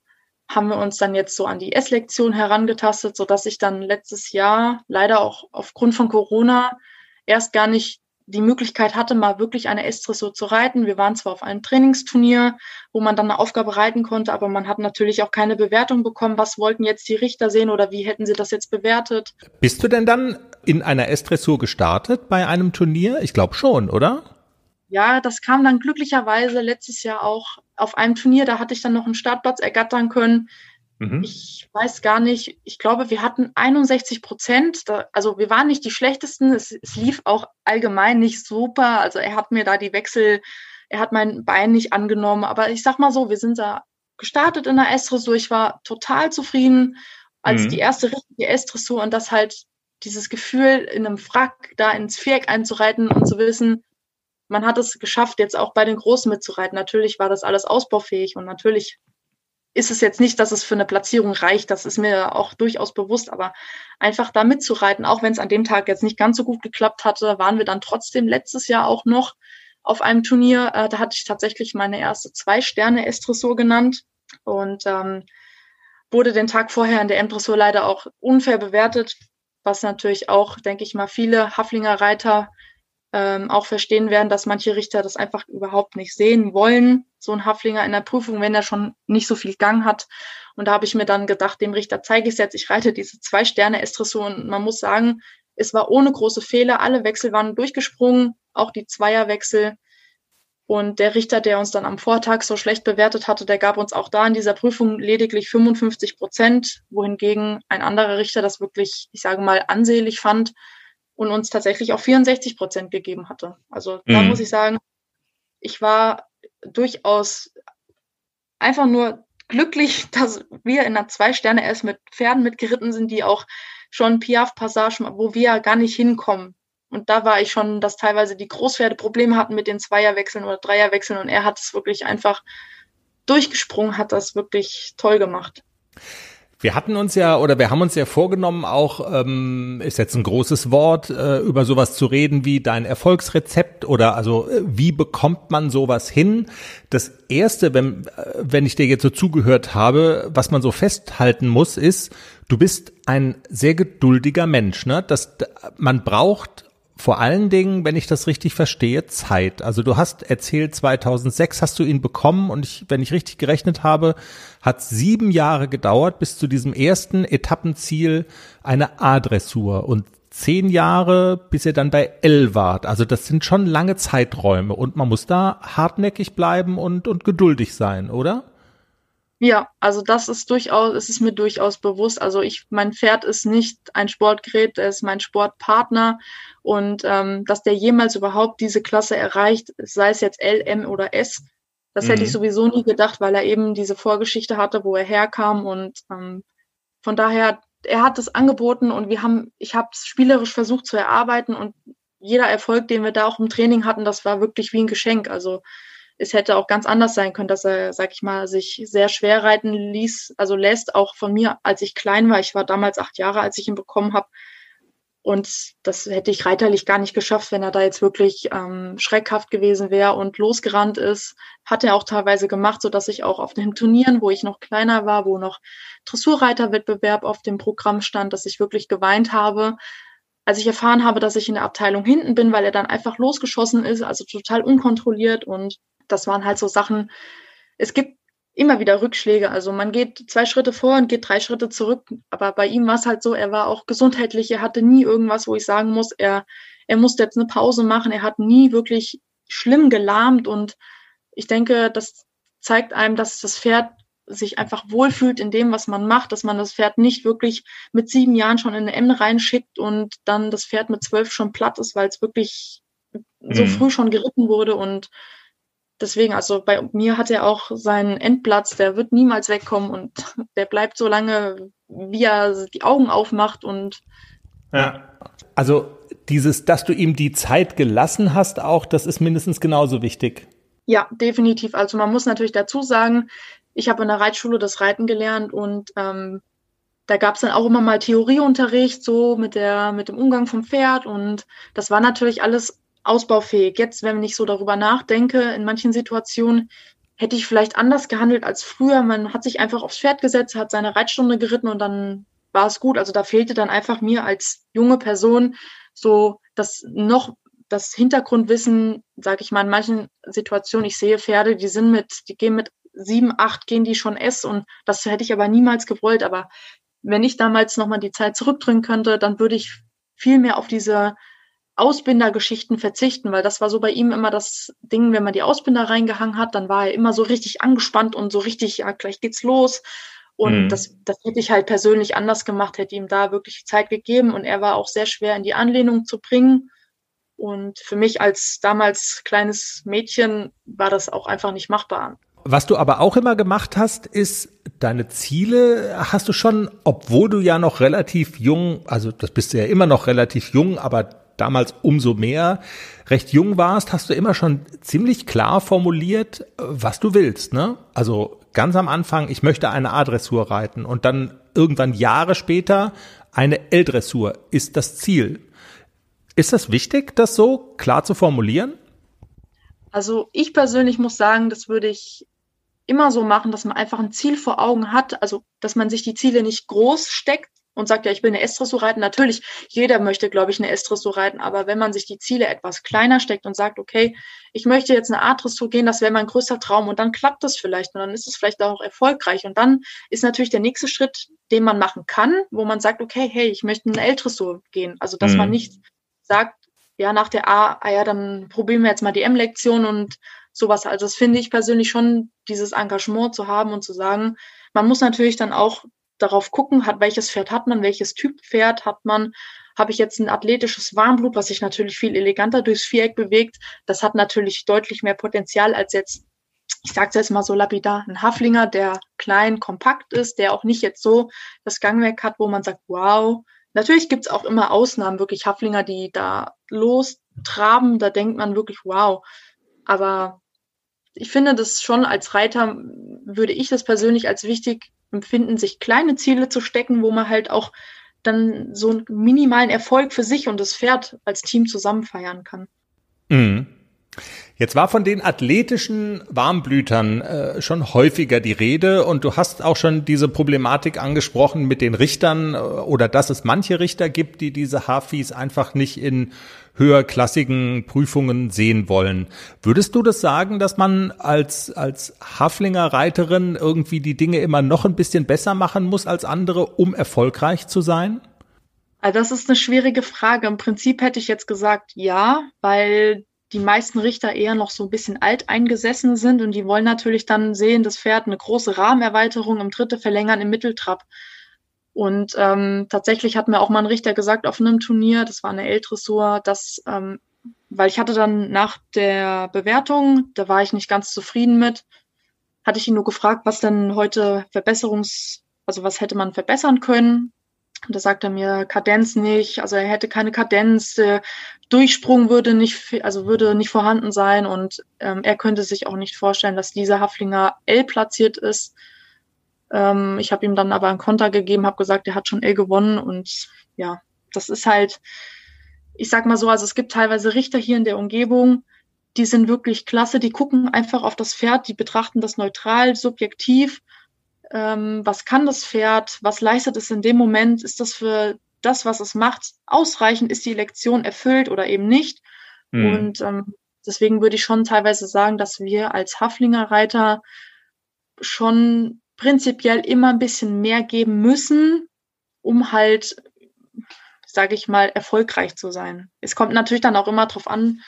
haben wir uns dann jetzt so an die S-Lektion herangetastet, so dass ich dann letztes Jahr leider auch aufgrund von Corona erst gar nicht die Möglichkeit hatte, mal wirklich eine S-Dressur zu reiten. Wir waren zwar auf einem Trainingsturnier, wo man dann eine Aufgabe reiten konnte, aber man hat natürlich auch keine Bewertung bekommen. Was wollten jetzt die Richter sehen oder wie hätten sie das jetzt bewertet? Bist du denn dann in einer S-Dressur gestartet bei einem Turnier? Ich glaube schon, oder? Ja, das kam dann glücklicherweise letztes Jahr auch auf einem Turnier. Da hatte ich dann noch einen Startplatz ergattern können. Mhm. Ich weiß gar nicht, ich glaube, wir hatten 61 Prozent. Also wir waren nicht die schlechtesten. Es, es, lief auch allgemein nicht super. Also er hat mir da die Wechsel, er hat mein Bein nicht angenommen. Aber ich sag mal so, wir sind da gestartet in der S-Dressur. Ich war total zufrieden als mhm. die erste richtige S-Dressur und das halt dieses Gefühl, in einem Frack da ins Viereck einzureiten und zu wissen, man hat es geschafft, jetzt auch bei den Großen mitzureiten. Natürlich war das alles ausbaufähig und natürlich ist es jetzt nicht, dass es für eine Platzierung reicht. Das ist mir auch durchaus bewusst. Aber einfach da mitzureiten, auch wenn es an dem Tag jetzt nicht ganz so gut geklappt hatte, waren wir dann trotzdem letztes Jahr auch noch auf einem Turnier. Äh, da hatte ich tatsächlich meine erste Zwei-Sterne-Estressur genannt und ähm, wurde den Tag vorher in der M-Dressur leider auch unfair bewertet, was natürlich auch, denke ich mal, viele Haflinger Reiter ähm, auch verstehen werden, dass manche Richter das einfach überhaupt nicht sehen wollen, so ein Haflinger in der Prüfung, wenn er schon nicht so viel Gang hat. Und da habe ich mir dann gedacht, dem Richter zeige ich es jetzt, ich reite diese zwei Sterne Estressur und man muss sagen, es war ohne große Fehler, alle Wechsel waren durchgesprungen, auch die Zweierwechsel. Und der Richter, der uns dann am Vortag so schlecht bewertet hatte, der gab uns auch da in dieser Prüfung lediglich 55 Prozent, wohingegen ein anderer Richter das wirklich, ich sage mal, ansehlich fand und uns tatsächlich auch 64 Prozent gegeben hatte. Also da mhm. muss ich sagen, ich war durchaus einfach nur glücklich, dass wir in einer Zwei-Sterne-S mit Pferden mitgeritten sind, die auch schon Piaf-Passagen, wo wir gar nicht hinkommen. Und da war ich schon, dass teilweise die Großpferde Probleme hatten mit den Zweierwechseln oder Dreierwechseln und er hat es wirklich einfach durchgesprungen, hat das wirklich toll gemacht. Wir hatten uns ja oder wir haben uns ja vorgenommen, auch ähm, ist jetzt ein großes Wort, äh, über sowas zu reden wie dein Erfolgsrezept oder also äh, wie bekommt man sowas hin? Das erste, wenn äh, wenn ich dir jetzt so zugehört habe, was man so festhalten muss, ist, du bist ein sehr geduldiger Mensch. Ne? Das man braucht vor allen Dingen, wenn ich das richtig verstehe, Zeit. Also du hast erzählt, 2006 hast du ihn bekommen und ich, wenn ich richtig gerechnet habe, hat sieben Jahre gedauert bis zu diesem ersten Etappenziel eine A-Dressur und zehn Jahre, bis ihr dann bei L wart. Also das sind schon lange Zeiträume und man muss da hartnäckig bleiben und, und geduldig sein, oder? Ja, also das ist durchaus, es ist mir durchaus bewusst. Also ich, mein Pferd ist nicht ein Sportgerät, er ist mein Sportpartner und ähm, dass der jemals überhaupt diese Klasse erreicht, sei es jetzt L, M oder S, das mhm. hätte ich mhm. sowieso nie gedacht, weil er eben diese Vorgeschichte hatte, wo er herkam und ähm, von daher, er hat es angeboten und wir haben, ich habe es spielerisch versucht zu erarbeiten und jeder Erfolg, den wir da auch im Training hatten, das war wirklich wie ein Geschenk. Also es hätte auch ganz anders sein können, dass er, sag ich mal, sich sehr schwer reiten ließ, also lässt, auch von mir, als ich klein war. Ich war damals acht Jahre, als ich ihn bekommen habe. Und das hätte ich reiterlich gar nicht geschafft, wenn er da jetzt wirklich ähm, schreckhaft gewesen wäre und losgerannt ist. Hat er auch teilweise gemacht, so dass ich auch auf den Turnieren, wo ich noch kleiner war, wo noch Dressurreiterwettbewerb auf dem Programm stand, dass ich wirklich geweint habe, als ich erfahren habe, dass ich in der Abteilung hinten bin, weil er dann einfach losgeschossen ist, also total unkontrolliert und das waren halt so Sachen. Es gibt immer wieder Rückschläge. Also man geht zwei Schritte vor und geht drei Schritte zurück. Aber bei ihm war es halt so, er war auch gesundheitlich, er hatte nie irgendwas, wo ich sagen muss, er, er musste jetzt eine Pause machen. Er hat nie wirklich schlimm gelahmt und ich denke, das zeigt einem, dass das Pferd sich einfach wohlfühlt in dem, was man macht, dass man das Pferd nicht wirklich mit sieben Jahren schon in eine M reinschickt und dann das Pferd mit zwölf schon platt ist, weil es wirklich mhm. so früh schon geritten wurde und deswegen, also bei mir hat er auch seinen Endplatz, der wird niemals wegkommen und der bleibt so lange, wie er die Augen aufmacht und ja. Also dieses, dass du ihm die Zeit gelassen hast, auch, das ist mindestens genauso wichtig. Ja, definitiv. Also man muss natürlich dazu sagen, ich habe in der Reitschule das Reiten gelernt und ähm, da gab es dann auch immer mal Theorieunterricht, so mit der, mit dem Umgang vom Pferd und das war natürlich alles ausbaufähig. Jetzt, wenn ich so darüber nachdenke, in manchen Situationen hätte ich vielleicht anders gehandelt als früher. Man hat sich einfach aufs Pferd gesetzt, hat seine Reitstunde geritten und dann war es gut. Also da fehlte dann einfach mir als junge Person so das noch das Hintergrundwissen, sage ich mal, in manchen Situationen, ich sehe Pferde, die sind mit, die gehen mit sieben, acht, gehen die schon S und das hätte ich aber niemals gewollt. Aber wenn ich damals nochmal die Zeit zurückdrehen könnte, dann würde ich viel mehr auf diese Ausbindergeschichten verzichten, weil das war so bei ihm immer das Ding, wenn man die Ausbinder reingehangen hat, dann war er immer so richtig angespannt und so richtig, ja, gleich geht's los. Und mhm. das, das hätte ich halt persönlich anders gemacht, hätte ihm da wirklich Zeit gegeben. Und er war auch sehr schwer in die Anlehnung zu bringen. Und für mich als damals kleines Mädchen war das auch einfach nicht machbar. Was du aber auch immer gemacht hast, ist deine Ziele hast du schon, obwohl du ja noch relativ jung, also das bist du ja immer noch relativ jung, aber damals umso mehr recht jung warst, hast du immer schon ziemlich klar formuliert, was du willst, ne? Also ganz am Anfang, ich möchte eine A-Dressur reiten und dann irgendwann Jahre später eine L-Dressur ist das Ziel. Ist das wichtig, das so klar zu formulieren? Also ich persönlich muss sagen, das würde ich immer so machen, dass man einfach ein Ziel vor Augen hat, also dass man sich die Ziele nicht groß steckt, und sagt, ja, ich will eine S-Dressur reiten. Natürlich, jeder möchte, glaube ich, eine S-Dressur reiten, aber wenn man sich die Ziele etwas kleiner steckt und sagt, okay, ich möchte jetzt eine A-Dressur gehen, das wäre mein größter Traum und dann klappt das vielleicht und dann ist es vielleicht auch erfolgreich und dann ist natürlich der nächste Schritt, den man machen kann, wo man sagt, okay, hey, ich möchte eine L-Dressur gehen. Also, dass mhm. man nicht sagt, ja, nach der A, ah ja, dann probieren wir jetzt mal die M-Lektion und sowas. Also, das finde ich persönlich schon, dieses Engagement zu haben und zu sagen, man muss natürlich dann auch darauf gucken, hat, welches Pferd hat man, welches Typ Pferd hat man. Habe ich jetzt ein athletisches Warmblut, was sich natürlich viel eleganter durchs Viereck bewegt. Das hat natürlich deutlich mehr Potenzial als jetzt, ich sage es jetzt mal so lapidar, ein Haflinger, der klein, kompakt ist, der auch nicht jetzt so das Gangwerk hat, wo man sagt, wow. Natürlich gibt's auch immer Ausnahmen, wirklich Haflinger, die da lostraben, da denkt man wirklich, wow. Aber ich finde das schon als Reiter, würde ich das persönlich als wichtig empfinden, sich kleine Ziele zu stecken, wo man halt auch dann so einen minimalen Erfolg für sich und das Pferd als Team zusammen feiern kann. Mhm. Jetzt war von den athletischen Warmblütern äh, schon häufiger die Rede und du hast auch schon diese Problematik angesprochen mit den Richtern äh, oder dass es manche Richter gibt, die diese Hafis einfach nicht in höherklassigen Prüfungen sehen wollen. Würdest du das sagen, dass man als, als Haflinger Reiterin irgendwie die Dinge immer noch ein bisschen besser machen muss als andere, um erfolgreich zu sein? Also das ist eine schwierige Frage. Im Prinzip hätte ich jetzt gesagt, ja, weil die meisten Richter eher noch so ein bisschen alt eingesessen sind und die wollen natürlich dann sehen, das Pferd eine große Rahmenerweiterung im Dritte verlängern im Mitteltrab. Und ähm, tatsächlich hat mir auch mal ein Richter gesagt auf einem Turnier, das war eine L-Dressur, dass, ähm, weil ich hatte dann nach der Bewertung, da war ich nicht ganz zufrieden mit, hatte ich ihn nur gefragt, was denn heute Verbesserungs, also was hätte man verbessern können. Und da sagt er mir Kadenz nicht, also er hätte keine Kadenz, der Durchsprung würde nicht, also würde nicht vorhanden sein und ähm, er könnte sich auch nicht vorstellen, dass dieser Haflinger L platziert ist. Ähm, ich habe ihm dann aber ein Konter gegeben, habe gesagt, er hat schon L gewonnen und ja, das ist halt, ich sag mal so, also es gibt teilweise Richter hier in der Umgebung, die sind wirklich klasse, die gucken einfach auf das Pferd, die betrachten das neutral, subjektiv. Ähm, was kann das Pferd? Was leistet es in dem Moment? Ist das für das, was es macht, ausreichend? Ist die Lektion erfüllt oder eben nicht? Mhm. Und ähm, deswegen würde ich schon teilweise sagen, dass wir als Haflinger Reiter schon prinzipiell immer ein bisschen mehr geben müssen, um halt, sage ich mal, erfolgreich zu sein. Es kommt natürlich dann auch immer darauf an,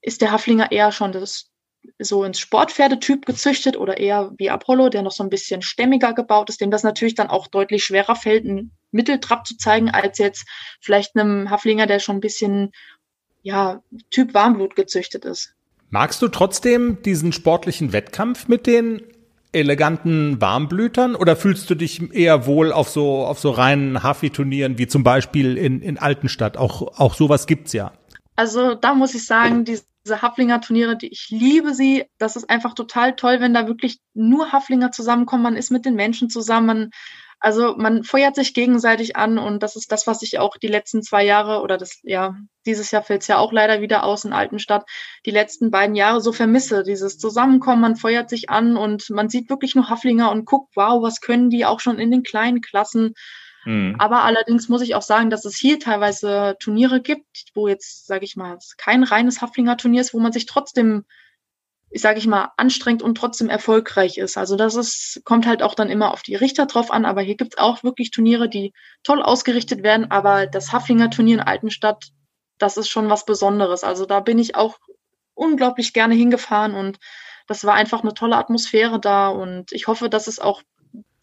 ist der Haflinger eher schon das so ins Sportpferdetyp gezüchtet oder eher wie Apollo, der noch so ein bisschen stämmiger gebaut ist, dem das natürlich dann auch deutlich schwerer fällt, einen Mitteltrab zu zeigen, als jetzt vielleicht einem Haflinger, der schon ein bisschen ja, Typ Warmblut gezüchtet ist. Magst du trotzdem diesen sportlichen Wettkampf mit den eleganten Warmblütern oder fühlst du dich eher wohl auf so, auf so reinen Hafi-Turnieren wie zum Beispiel in, in Altenstadt? Auch, auch sowas gibt's ja. Also da muss ich sagen, diese Haflinger Turniere, die ich liebe sie. Das ist einfach total toll, wenn da wirklich nur Haflinger zusammenkommen. Man ist mit den Menschen zusammen. Also man feuert sich gegenseitig an und das ist das, was ich auch die letzten zwei Jahre oder das, ja, dieses Jahr fällt es ja auch leider wieder aus in Altenstadt, die letzten beiden Jahre so vermisse. Dieses Zusammenkommen, man feuert sich an und man sieht wirklich nur Haflinger und guckt, wow, was können die auch schon in den kleinen Klassen. Mhm. Aber allerdings muss ich auch sagen, dass es hier teilweise Turniere gibt, wo jetzt, sage ich mal, kein reines Haflinger Turnier ist, wo man sich trotzdem sage ich mal, anstrengend und trotzdem erfolgreich ist. Also das ist, kommt halt auch dann immer auf die Richter drauf an, aber hier gibt's auch wirklich Turniere, die toll ausgerichtet werden, aber das Haflinger Turnier in Altenstadt, das ist schon was Besonderes. Also da bin ich auch unglaublich gerne hingefahren und das war einfach eine tolle Atmosphäre da und ich hoffe, dass es auch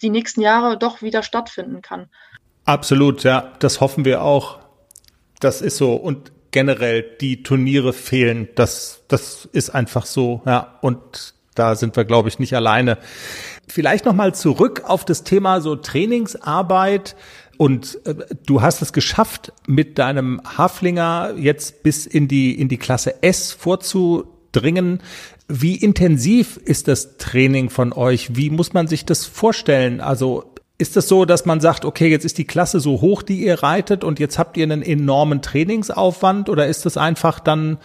die nächsten Jahre doch wieder stattfinden kann. Absolut, ja, das hoffen wir auch. Das ist so. Und generell die Turniere fehlen. Das, das ist einfach so, ja. Und da sind wir, glaube ich, nicht alleine. Vielleicht nochmal zurück auf das Thema so Trainingsarbeit. Und äh, du hast es geschafft, mit deinem Haflinger jetzt bis in die, in die Klasse S vorzudringen. Wie intensiv ist das Training von euch? Wie muss man sich das vorstellen? Also ist es so, dass man sagt, okay, jetzt ist die Klasse so hoch, die ihr reitet und jetzt habt ihr einen enormen Trainingsaufwand oder ist es einfach dann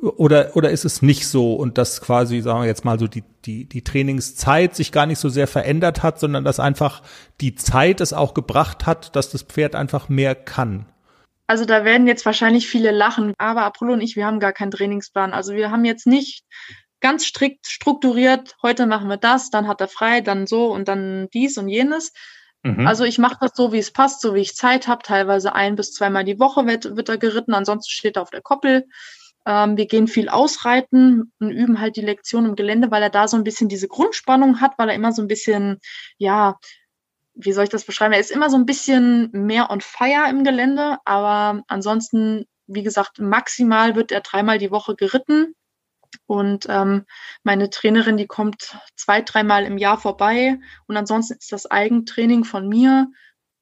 oder oder ist es nicht so und dass quasi sagen wir jetzt mal so die die die Trainingszeit sich gar nicht so sehr verändert hat, sondern dass einfach die Zeit es auch gebracht hat, dass das Pferd einfach mehr kann? Also da werden jetzt wahrscheinlich viele lachen, aber Apollo und ich, wir haben gar keinen Trainingsplan. Also wir haben jetzt nicht ganz strikt strukturiert, heute machen wir das, dann hat er frei, dann so und dann dies und jenes, Mhm. Also ich mache das so, wie es passt, so wie ich Zeit habe. Teilweise ein bis zweimal die Woche wird, wird er geritten, ansonsten steht er auf der Koppel. Ähm, wir gehen viel ausreiten und üben halt die Lektion im Gelände, weil er da so ein bisschen diese Grundspannung hat, weil er immer so ein bisschen, ja, wie soll ich das beschreiben? Er ist immer so ein bisschen mehr on fire im Gelände, aber ansonsten, wie gesagt, maximal wird er dreimal die Woche geritten. Und ähm, meine Trainerin, die kommt zwei, dreimal im Jahr vorbei. Und ansonsten ist das Eigentraining von mir.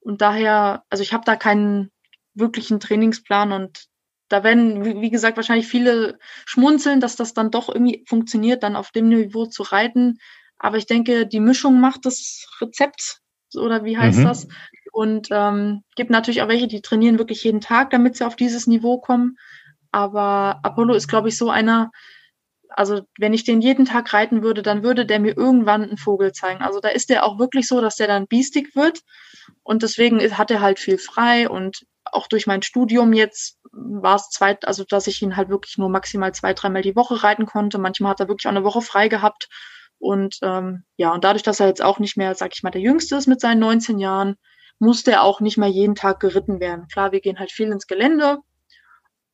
Und daher, also ich habe da keinen wirklichen Trainingsplan und da werden, wie gesagt, wahrscheinlich viele schmunzeln, dass das dann doch irgendwie funktioniert, dann auf dem Niveau zu reiten. Aber ich denke, die Mischung macht das Rezept oder wie heißt mhm. das? Und ähm, gibt natürlich auch welche, die trainieren wirklich jeden Tag, damit sie auf dieses Niveau kommen. Aber Apollo ist, glaube ich, so einer, also wenn ich den jeden Tag reiten würde, dann würde der mir irgendwann einen Vogel zeigen. Also da ist der auch wirklich so, dass der dann biestig wird. Und deswegen hat er halt viel frei und auch durch mein Studium jetzt war es zweit, also dass ich ihn halt wirklich nur maximal zwei, dreimal die Woche reiten konnte. Manchmal hat er wirklich auch eine Woche frei gehabt. Und ähm, ja, und dadurch, dass er jetzt auch nicht mehr, sag ich mal, der Jüngste ist mit seinen 19 Jahren, musste er auch nicht mehr jeden Tag geritten werden. Klar, wir gehen halt viel ins Gelände,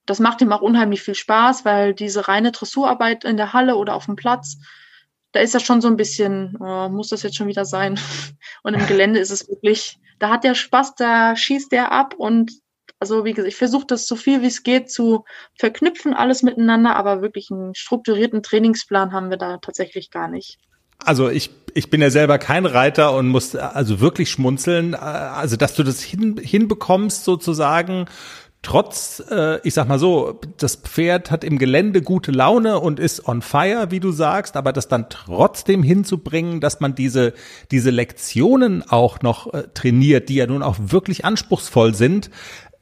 das macht ihm auch unheimlich viel Spaß, weil diese reine Dressurarbeit in der Halle oder auf dem Platz, da ist das schon so ein bisschen, oh, muss das jetzt schon wieder sein? Und im Gelände ist es wirklich, da hat der Spaß, da schießt der ab und also wie gesagt, ich versuche das so viel wie es geht zu verknüpfen, alles miteinander, aber wirklich einen strukturierten Trainingsplan haben wir da tatsächlich gar nicht. Also ich, ich bin ja selber kein Reiter und muss also wirklich schmunzeln. Also dass du das hin, hinbekommst sozusagen trotz, äh, ich sag mal so, das Pferd hat im Gelände gute Laune und ist on fire, wie du sagst, aber das dann trotzdem hinzubringen, dass man diese, diese Lektionen auch noch äh, trainiert, die ja nun auch wirklich anspruchsvoll sind.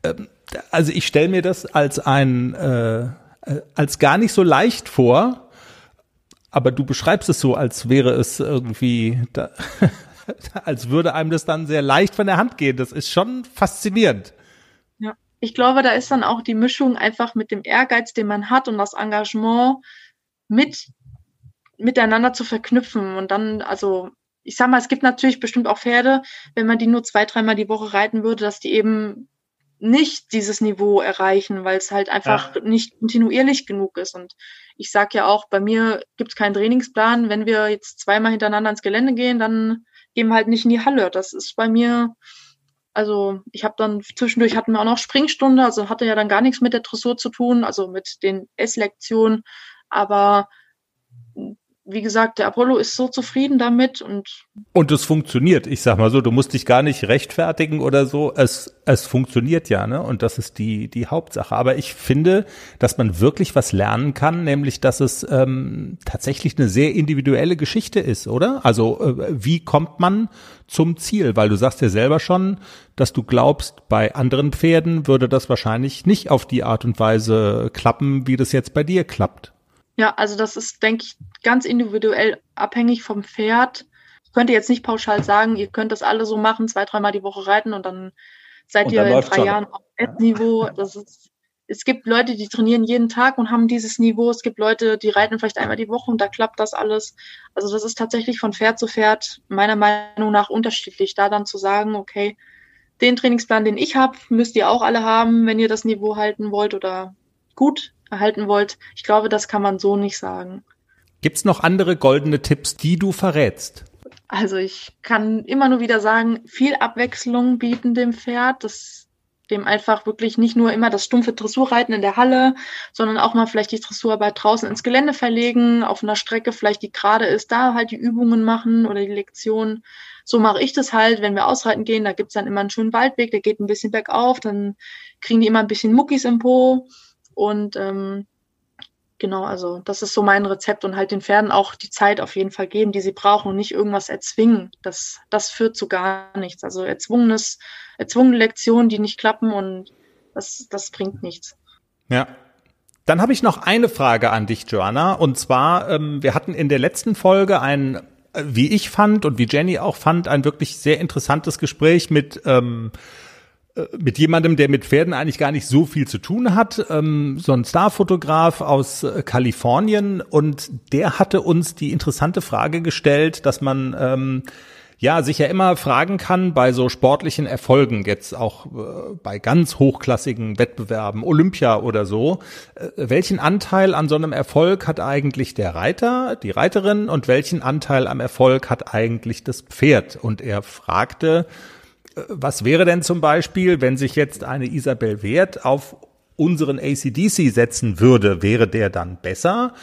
Ähm, also ich stelle mir das als ein, äh, äh, als gar nicht so leicht vor, aber du beschreibst es so, als wäre es irgendwie, da, als würde einem das dann sehr leicht von der Hand gehen. Das ist schon faszinierend ich glaube, da ist dann auch die Mischung einfach mit dem Ehrgeiz, den man hat und das Engagement mit miteinander zu verknüpfen und dann, also ich sag mal, es gibt natürlich bestimmt auch Pferde, wenn man die nur zwei, dreimal die Woche reiten würde, dass die eben nicht dieses Niveau erreichen, weil es halt einfach ja. nicht kontinuierlich genug ist. Und ich sag ja auch, bei mir gibt es keinen Trainingsplan. Wenn wir jetzt zweimal hintereinander ins Gelände gehen, dann gehen wir halt nicht in die Halle. Das ist bei mir also ich habe dann zwischendurch hatten wir auch noch Springstunde, also hatte ja dann gar nichts mit der Dressur zu tun, also mit den S-Lektionen. Aber wie gesagt, der Apollo ist so zufrieden damit und. Und es funktioniert. Ich sag mal so, du musst dich gar nicht rechtfertigen oder so. Es, es funktioniert ja, ne? Und das ist die, die Hauptsache. Aber ich finde, dass man wirklich was lernen kann, nämlich, dass es ähm, tatsächlich eine sehr individuelle Geschichte ist, oder? Also, äh, wie kommt man zum Ziel? Weil du sagst ja selber schon, dass du glaubst, bei anderen Pferden würde das wahrscheinlich nicht auf die Art und Weise klappen, wie das jetzt bei dir klappt. Ja, also das ist, denke ich, ganz individuell abhängig vom Pferd. Ich könnte jetzt nicht pauschal sagen, ihr könnt das alle so machen, zwei, dreimal die Woche reiten und dann seid und ihr in drei schon. Jahren auf Niveau. Das ist, es gibt Leute, die trainieren jeden Tag und haben dieses Niveau. Es gibt Leute, die reiten vielleicht einmal die Woche und da klappt das alles. Also das ist tatsächlich von Pferd zu Pferd meiner Meinung nach unterschiedlich. Da dann zu sagen, okay, den Trainingsplan, den ich habe, müsst ihr auch alle haben, wenn ihr das Niveau halten wollt oder gut erhalten wollt. Ich glaube, das kann man so nicht sagen. Gibt's noch andere goldene Tipps, die du verrätst? Also ich kann immer nur wieder sagen, viel Abwechslung bieten dem Pferd, das dem einfach wirklich nicht nur immer das stumpfe Dressurreiten in der Halle, sondern auch mal vielleicht die Dressurarbeit draußen ins Gelände verlegen, auf einer Strecke vielleicht, die gerade ist, da halt die Übungen machen oder die Lektionen. So mache ich das halt, wenn wir ausreiten gehen, da gibt's dann immer einen schönen Waldweg, der geht ein bisschen bergauf, dann kriegen die immer ein bisschen Muckis im Po und ähm, genau, also das ist so mein Rezept und halt den Pferden auch die Zeit auf jeden Fall geben, die sie brauchen und nicht irgendwas erzwingen. Das, das führt zu gar nichts. Also erzwungenes, erzwungene Lektionen, die nicht klappen und das, das bringt nichts. Ja. Dann habe ich noch eine Frage an dich, Joanna. Und zwar, ähm, wir hatten in der letzten Folge ein, äh, wie ich fand und wie Jenny auch fand, ein wirklich sehr interessantes Gespräch mit ähm, äh, mit jemandem, der mit Pferden eigentlich gar nicht so viel zu tun hat, ähm, so ein Starfotograf aus äh, Kalifornien und der hatte uns die interessante Frage gestellt, dass man ähm, ja sich ja immer fragen kann bei so sportlichen Erfolgen, jetzt auch äh, bei ganz hochklassigen Wettbewerben, Olympia oder so, äh, welchen Anteil an so einem Erfolg hat eigentlich der Reiter, die Reiterin und welchen Anteil am Erfolg hat eigentlich das Pferd? Und er fragte, was wäre denn zum Beispiel, wenn sich jetzt eine Isabel Wert auf unseren ACDC setzen würde, wäre der dann besser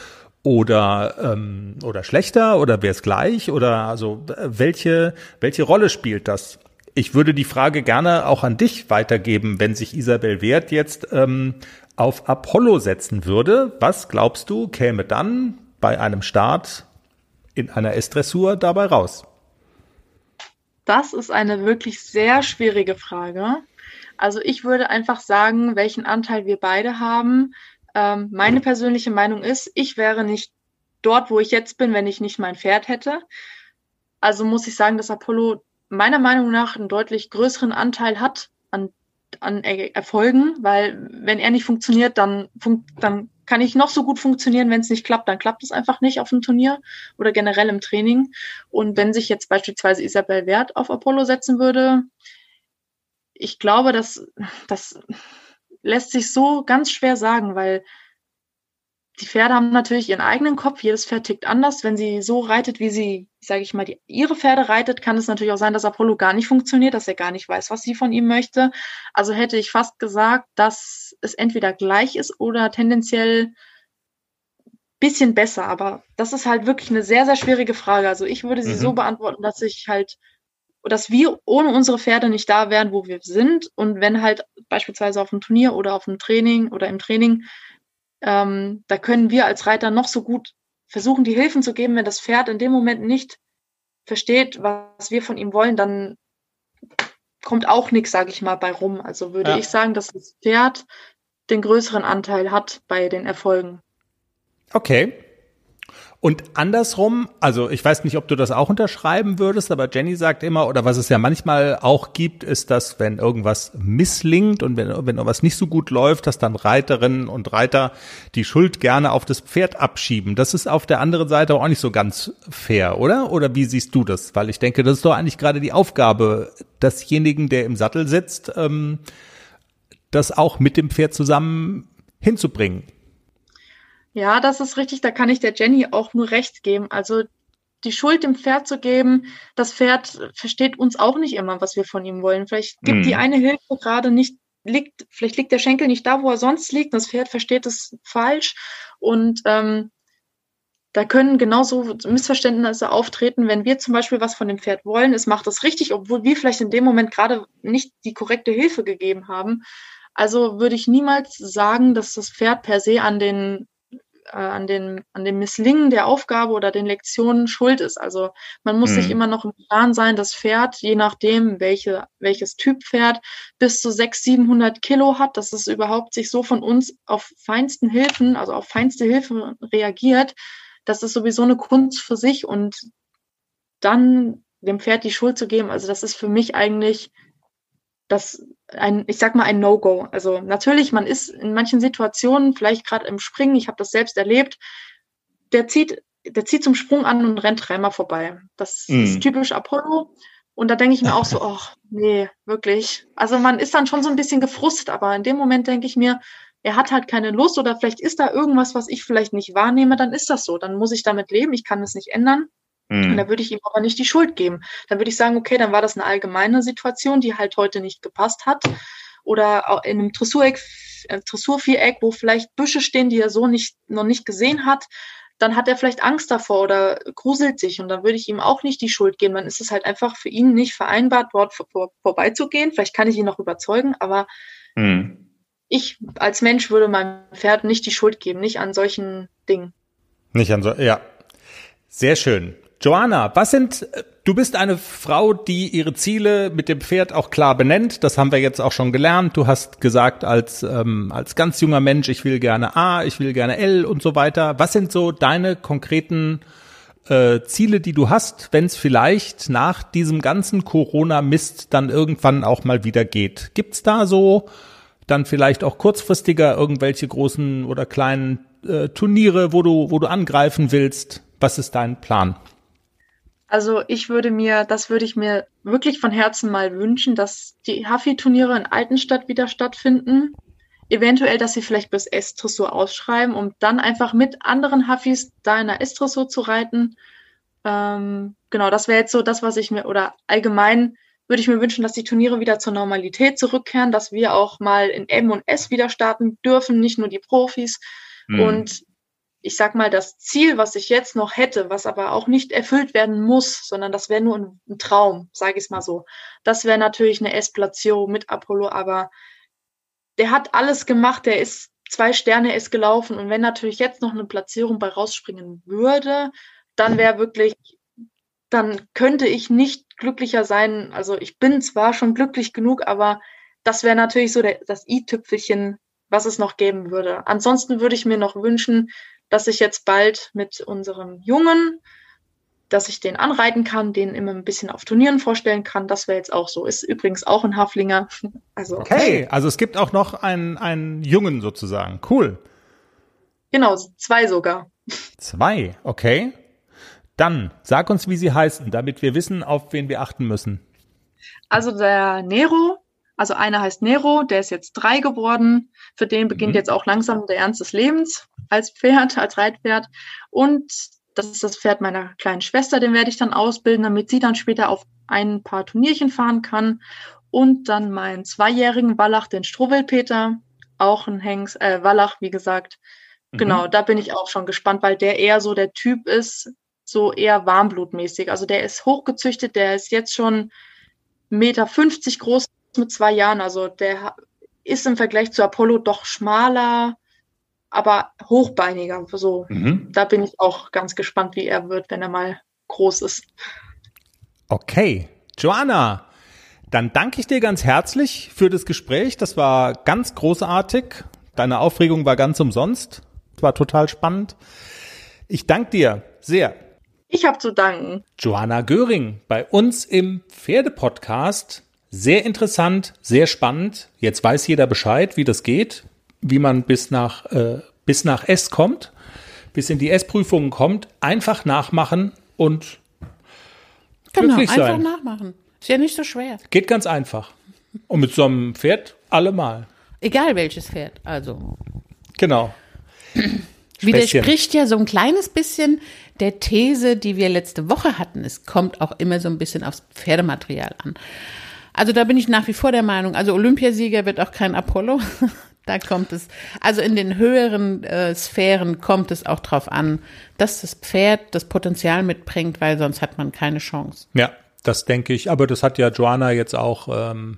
oder ähm, oder schlechter oder wäre es gleich oder also welche welche Rolle spielt das? Ich würde die Frage gerne auch an dich weitergeben, wenn sich Isabel Wert jetzt ähm, auf Apollo setzen würde. Was glaubst du käme dann bei einem Start in einer S-Dressur dabei raus? Das ist eine wirklich sehr schwierige Frage. Also ich würde einfach sagen, welchen Anteil wir beide haben. Ähm, meine persönliche Meinung ist, ich wäre nicht dort, wo ich jetzt bin, wenn ich nicht mein Pferd hätte. Also muss ich sagen, dass Apollo meiner Meinung nach einen deutlich größeren Anteil hat an, an Erfolgen, weil wenn er nicht funktioniert, dann, fun dann kann ich noch so gut funktionieren, wenn es nicht klappt, dann klappt es einfach nicht auf dem Turnier oder generell im Training. Und wenn sich jetzt beispielsweise Isabel Wert auf Apollo setzen würde, ich glaube, dass das lässt sich so ganz schwer sagen, weil die Pferde haben natürlich ihren eigenen Kopf. Jedes Pferd tickt anders. Wenn sie so reitet, wie sie, sage ich mal, die, ihre Pferde reitet, kann es natürlich auch sein, dass Apollo gar nicht funktioniert, dass er gar nicht weiß, was sie von ihm möchte. Also hätte ich fast gesagt, dass es entweder gleich ist oder tendenziell bisschen besser. Aber das ist halt wirklich eine sehr, sehr schwierige Frage. Also ich würde sie mhm. so beantworten, dass ich halt, dass wir ohne unsere Pferde nicht da wären, wo wir sind. Und wenn halt beispielsweise auf dem Turnier oder auf dem Training oder im Training ähm, da können wir als Reiter noch so gut versuchen, die Hilfen zu geben. Wenn das Pferd in dem Moment nicht versteht, was wir von ihm wollen, dann kommt auch nichts, sage ich mal, bei rum. Also würde ja. ich sagen, dass das Pferd den größeren Anteil hat bei den Erfolgen. Okay. Und andersrum, also ich weiß nicht, ob du das auch unterschreiben würdest, aber Jenny sagt immer, oder was es ja manchmal auch gibt, ist, dass wenn irgendwas misslingt und wenn, wenn irgendwas nicht so gut läuft, dass dann Reiterinnen und Reiter die Schuld gerne auf das Pferd abschieben. Das ist auf der anderen Seite auch nicht so ganz fair, oder? Oder wie siehst du das? Weil ich denke, das ist doch eigentlich gerade die Aufgabe desjenigen, der im Sattel sitzt, ähm, das auch mit dem Pferd zusammen hinzubringen. Ja, das ist richtig. Da kann ich der Jenny auch nur recht geben. Also die Schuld dem Pferd zu geben, das Pferd versteht uns auch nicht immer, was wir von ihm wollen. Vielleicht gibt mhm. die eine Hilfe gerade nicht, liegt, vielleicht liegt der Schenkel nicht da, wo er sonst liegt. Das Pferd versteht es falsch. Und ähm, da können genauso Missverständnisse auftreten, wenn wir zum Beispiel was von dem Pferd wollen, es macht es richtig, obwohl wir vielleicht in dem Moment gerade nicht die korrekte Hilfe gegeben haben. Also würde ich niemals sagen, dass das Pferd per se an den äh, an, den, an dem Misslingen der Aufgabe oder den Lektionen schuld ist. Also man muss mhm. sich immer noch im Plan sein, das Pferd, je nachdem, welche, welches Typ Pferd, bis zu 600, 700 Kilo hat, dass es überhaupt sich so von uns auf feinsten Hilfen, also auf feinste Hilfe reagiert. Das ist sowieso eine Kunst für sich und dann dem Pferd die Schuld zu geben, also das ist für mich eigentlich das ein, ich sag mal, ein No-Go. Also natürlich, man ist in manchen Situationen, vielleicht gerade im Springen, ich habe das selbst erlebt, der zieht, der zieht zum Sprung an und rennt dreimal vorbei. Das mm. ist typisch Apollo. Und da denke ich mir auch so, ach, nee, wirklich. Also man ist dann schon so ein bisschen gefrustet, aber in dem Moment denke ich mir, er hat halt keine Lust oder vielleicht ist da irgendwas, was ich vielleicht nicht wahrnehme, dann ist das so. Dann muss ich damit leben, ich kann es nicht ändern. Und da würde ich ihm aber nicht die Schuld geben. Dann würde ich sagen, okay, dann war das eine allgemeine Situation, die halt heute nicht gepasst hat. Oder in einem Dressureck, äh, Dressurviereck, wo vielleicht Büsche stehen, die er so nicht, noch nicht gesehen hat, dann hat er vielleicht Angst davor oder gruselt sich und dann würde ich ihm auch nicht die Schuld geben. Dann ist es halt einfach für ihn nicht vereinbart, dort vor, vorbeizugehen. Vielleicht kann ich ihn noch überzeugen, aber mhm. ich als Mensch würde meinem Pferd nicht die Schuld geben, nicht an solchen Dingen. Nicht an so, ja. Sehr schön. Joanna, was sind, du bist eine Frau, die ihre Ziele mit dem Pferd auch klar benennt. Das haben wir jetzt auch schon gelernt. Du hast gesagt, als, ähm, als ganz junger Mensch, ich will gerne A, ich will gerne L und so weiter. Was sind so deine konkreten äh, Ziele, die du hast, wenn es vielleicht nach diesem ganzen Corona-Mist dann irgendwann auch mal wieder geht? Gibt's da so dann vielleicht auch kurzfristiger irgendwelche großen oder kleinen äh, Turniere, wo du, wo du angreifen willst? Was ist dein Plan? Also ich würde mir, das würde ich mir wirklich von Herzen mal wünschen, dass die Huffy-Turniere in Altenstadt wieder stattfinden. Eventuell, dass sie vielleicht bis S-Dressur ausschreiben, um dann einfach mit anderen Huffys da in der S-Dressur zu reiten. Ähm, genau, das wäre jetzt so das, was ich mir, oder allgemein würde ich mir wünschen, dass die Turniere wieder zur Normalität zurückkehren, dass wir auch mal in M und S wieder starten dürfen, nicht nur die Profis. Mhm. Und ich sag mal, das Ziel, was ich jetzt noch hätte, was aber auch nicht erfüllt werden muss, sondern das wäre nur ein, ein Traum, sage ich es mal so. Das wäre natürlich eine Esplatio mit Apollo, aber der hat alles gemacht, der ist zwei Sterne ist gelaufen und wenn natürlich jetzt noch eine Platzierung bei rausspringen würde, dann wäre wirklich, dann könnte ich nicht glücklicher sein. Also ich bin zwar schon glücklich genug, aber das wäre natürlich so der, das i-Tüpfelchen, was es noch geben würde. Ansonsten würde ich mir noch wünschen, dass ich jetzt bald mit unserem Jungen, dass ich den anreiten kann, den immer ein bisschen auf Turnieren vorstellen kann. Das wäre jetzt auch so. Ist übrigens auch ein Haflinger. Also, okay, also es gibt auch noch einen, einen Jungen sozusagen. Cool. Genau, zwei sogar. Zwei, okay. Dann sag uns, wie sie heißen, damit wir wissen, auf wen wir achten müssen. Also der Nero also einer heißt Nero, der ist jetzt drei geworden. Für den beginnt mhm. jetzt auch langsam der Ernst des Lebens als Pferd, als Reitpferd. Und das ist das Pferd meiner kleinen Schwester, den werde ich dann ausbilden, damit sie dann später auf ein paar Turnierchen fahren kann. Und dann meinen zweijährigen Wallach, den Strohwildpeter, auch ein Hengst, äh, Wallach, wie gesagt. Mhm. Genau, da bin ich auch schon gespannt, weil der eher so der Typ ist, so eher warmblutmäßig. Also der ist hochgezüchtet, der ist jetzt schon Meter 50 groß, mit zwei Jahren. Also der ist im Vergleich zu Apollo doch schmaler, aber hochbeiniger. So, mhm. da bin ich auch ganz gespannt, wie er wird, wenn er mal groß ist. Okay, Joanna, dann danke ich dir ganz herzlich für das Gespräch. Das war ganz großartig. Deine Aufregung war ganz umsonst. Das war total spannend. Ich danke dir sehr. Ich habe zu danken. Joanna Göring bei uns im Pferdepodcast. Sehr interessant, sehr spannend. Jetzt weiß jeder Bescheid, wie das geht, wie man bis nach, äh, bis nach S kommt, bis in die S-Prüfungen kommt. Einfach nachmachen und genau, glücklich sein. Einfach nachmachen. Ist ja nicht so schwer. Geht ganz einfach. Und mit so einem Pferd allemal. Egal welches Pferd, also. Genau. Widerspricht ja so ein kleines bisschen der These, die wir letzte Woche hatten. Es kommt auch immer so ein bisschen aufs Pferdematerial an. Also da bin ich nach wie vor der Meinung, also Olympiasieger wird auch kein Apollo. Da kommt es, also in den höheren äh, Sphären kommt es auch drauf an, dass das Pferd das Potenzial mitbringt, weil sonst hat man keine Chance. Ja, das denke ich. Aber das hat ja Joanna jetzt auch ähm,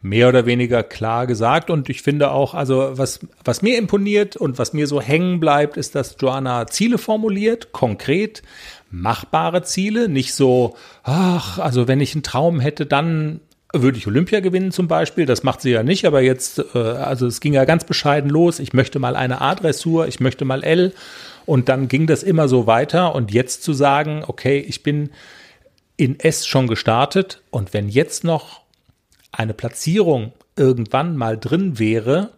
mehr oder weniger klar gesagt. Und ich finde auch, also was, was mir imponiert und was mir so hängen bleibt, ist, dass Joanna Ziele formuliert, konkret, machbare Ziele, nicht so, ach, also wenn ich einen Traum hätte, dann würde ich Olympia gewinnen zum Beispiel. Das macht sie ja nicht, aber jetzt, äh, also es ging ja ganz bescheiden los. Ich möchte mal eine A-Dressur, ich möchte mal L. Und dann ging das immer so weiter. Und jetzt zu sagen, okay, ich bin in S schon gestartet und wenn jetzt noch eine Platzierung irgendwann mal drin wäre,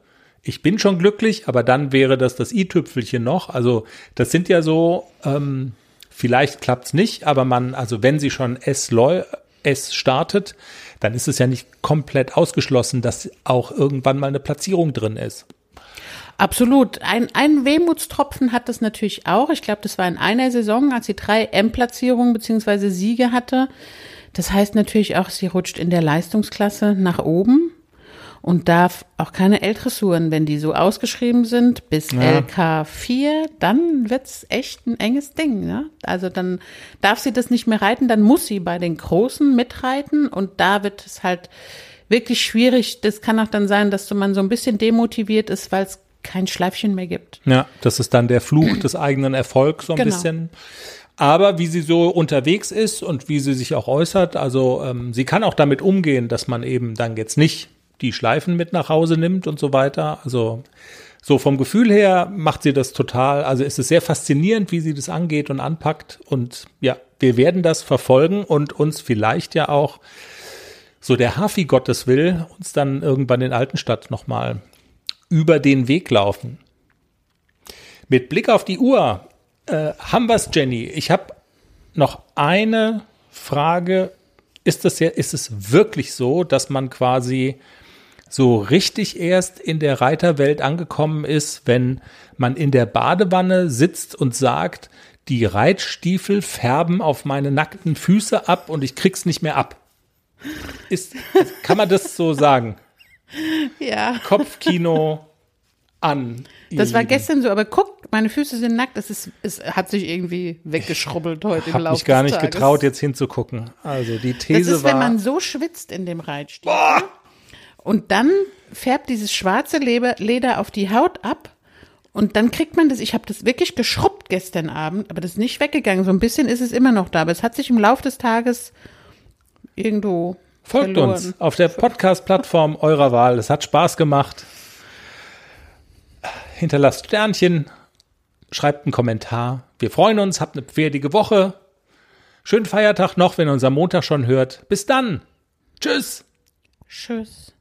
ich bin schon glücklich, aber dann wäre das das i-Tüpfelchen noch. Also das sind ja so, ähm, vielleicht klappt's nicht, aber man, also wenn sie schon S, S startet, dann ist es ja nicht komplett ausgeschlossen, dass auch irgendwann mal eine Platzierung drin ist. Absolut. Ein, ein Wehmutstropfen hat das natürlich auch. Ich glaube, das war in einer Saison, als sie drei M-Platzierungen beziehungsweise Siege hatte. Das heißt natürlich auch, sie rutscht in der Leistungsklasse nach oben und darf auch keine L-Dressuren, wenn die so ausgeschrieben sind, bis ja. LK4, dann wird's echt ein enges Ding. Ne? Also dann darf sie das nicht mehr reiten, dann muss sie bei den Großen mitreiten und da wird es halt wirklich schwierig. Das kann auch dann sein, dass man so ein bisschen demotiviert ist, weil es kein Schleifchen mehr gibt. Ja, das ist dann der Fluch des eigenen Erfolgs so ein genau. bisschen. Aber wie sie so unterwegs ist und wie sie sich auch äußert, also ähm, sie kann auch damit umgehen, dass man eben dann jetzt nicht die Schleifen mit nach Hause nimmt und so weiter. Also so vom Gefühl her macht sie das total. Also ist es sehr faszinierend, wie sie das angeht und anpackt. Und ja, wir werden das verfolgen und uns vielleicht ja auch so der Hafi Gottes will, uns dann irgendwann in Altenstadt nochmal über den Weg laufen. Mit Blick auf die Uhr äh, haben wir's, Jenny. Ich habe noch eine Frage. Ist das ja, ist es wirklich so, dass man quasi so richtig erst in der Reiterwelt angekommen ist, wenn man in der Badewanne sitzt und sagt, die Reitstiefel färben auf meine nackten Füße ab und ich krieg's nicht mehr ab. Ist, kann man das so sagen? Ja. Kopfkino an. Das war Lieben. gestern so, aber guck, meine Füße sind nackt. Es, ist, es hat sich irgendwie weggeschrubbelt heute ich im Laufe mich gar nicht Tages. getraut, jetzt hinzugucken. Also die These das ist, war. wenn man so schwitzt in dem Reitstiefel. Boah! Und dann färbt dieses schwarze Leder auf die Haut ab. Und dann kriegt man das, ich habe das wirklich geschrubbt gestern Abend, aber das ist nicht weggegangen. So ein bisschen ist es immer noch da, aber es hat sich im Laufe des Tages irgendwo. Folgt verloren. uns auf der Podcast-Plattform eurer Wahl. Es hat Spaß gemacht. Hinterlasst Sternchen, schreibt einen Kommentar. Wir freuen uns, habt eine pferdige Woche. Schönen Feiertag noch, wenn ihr uns am Montag schon hört. Bis dann. Tschüss. Tschüss.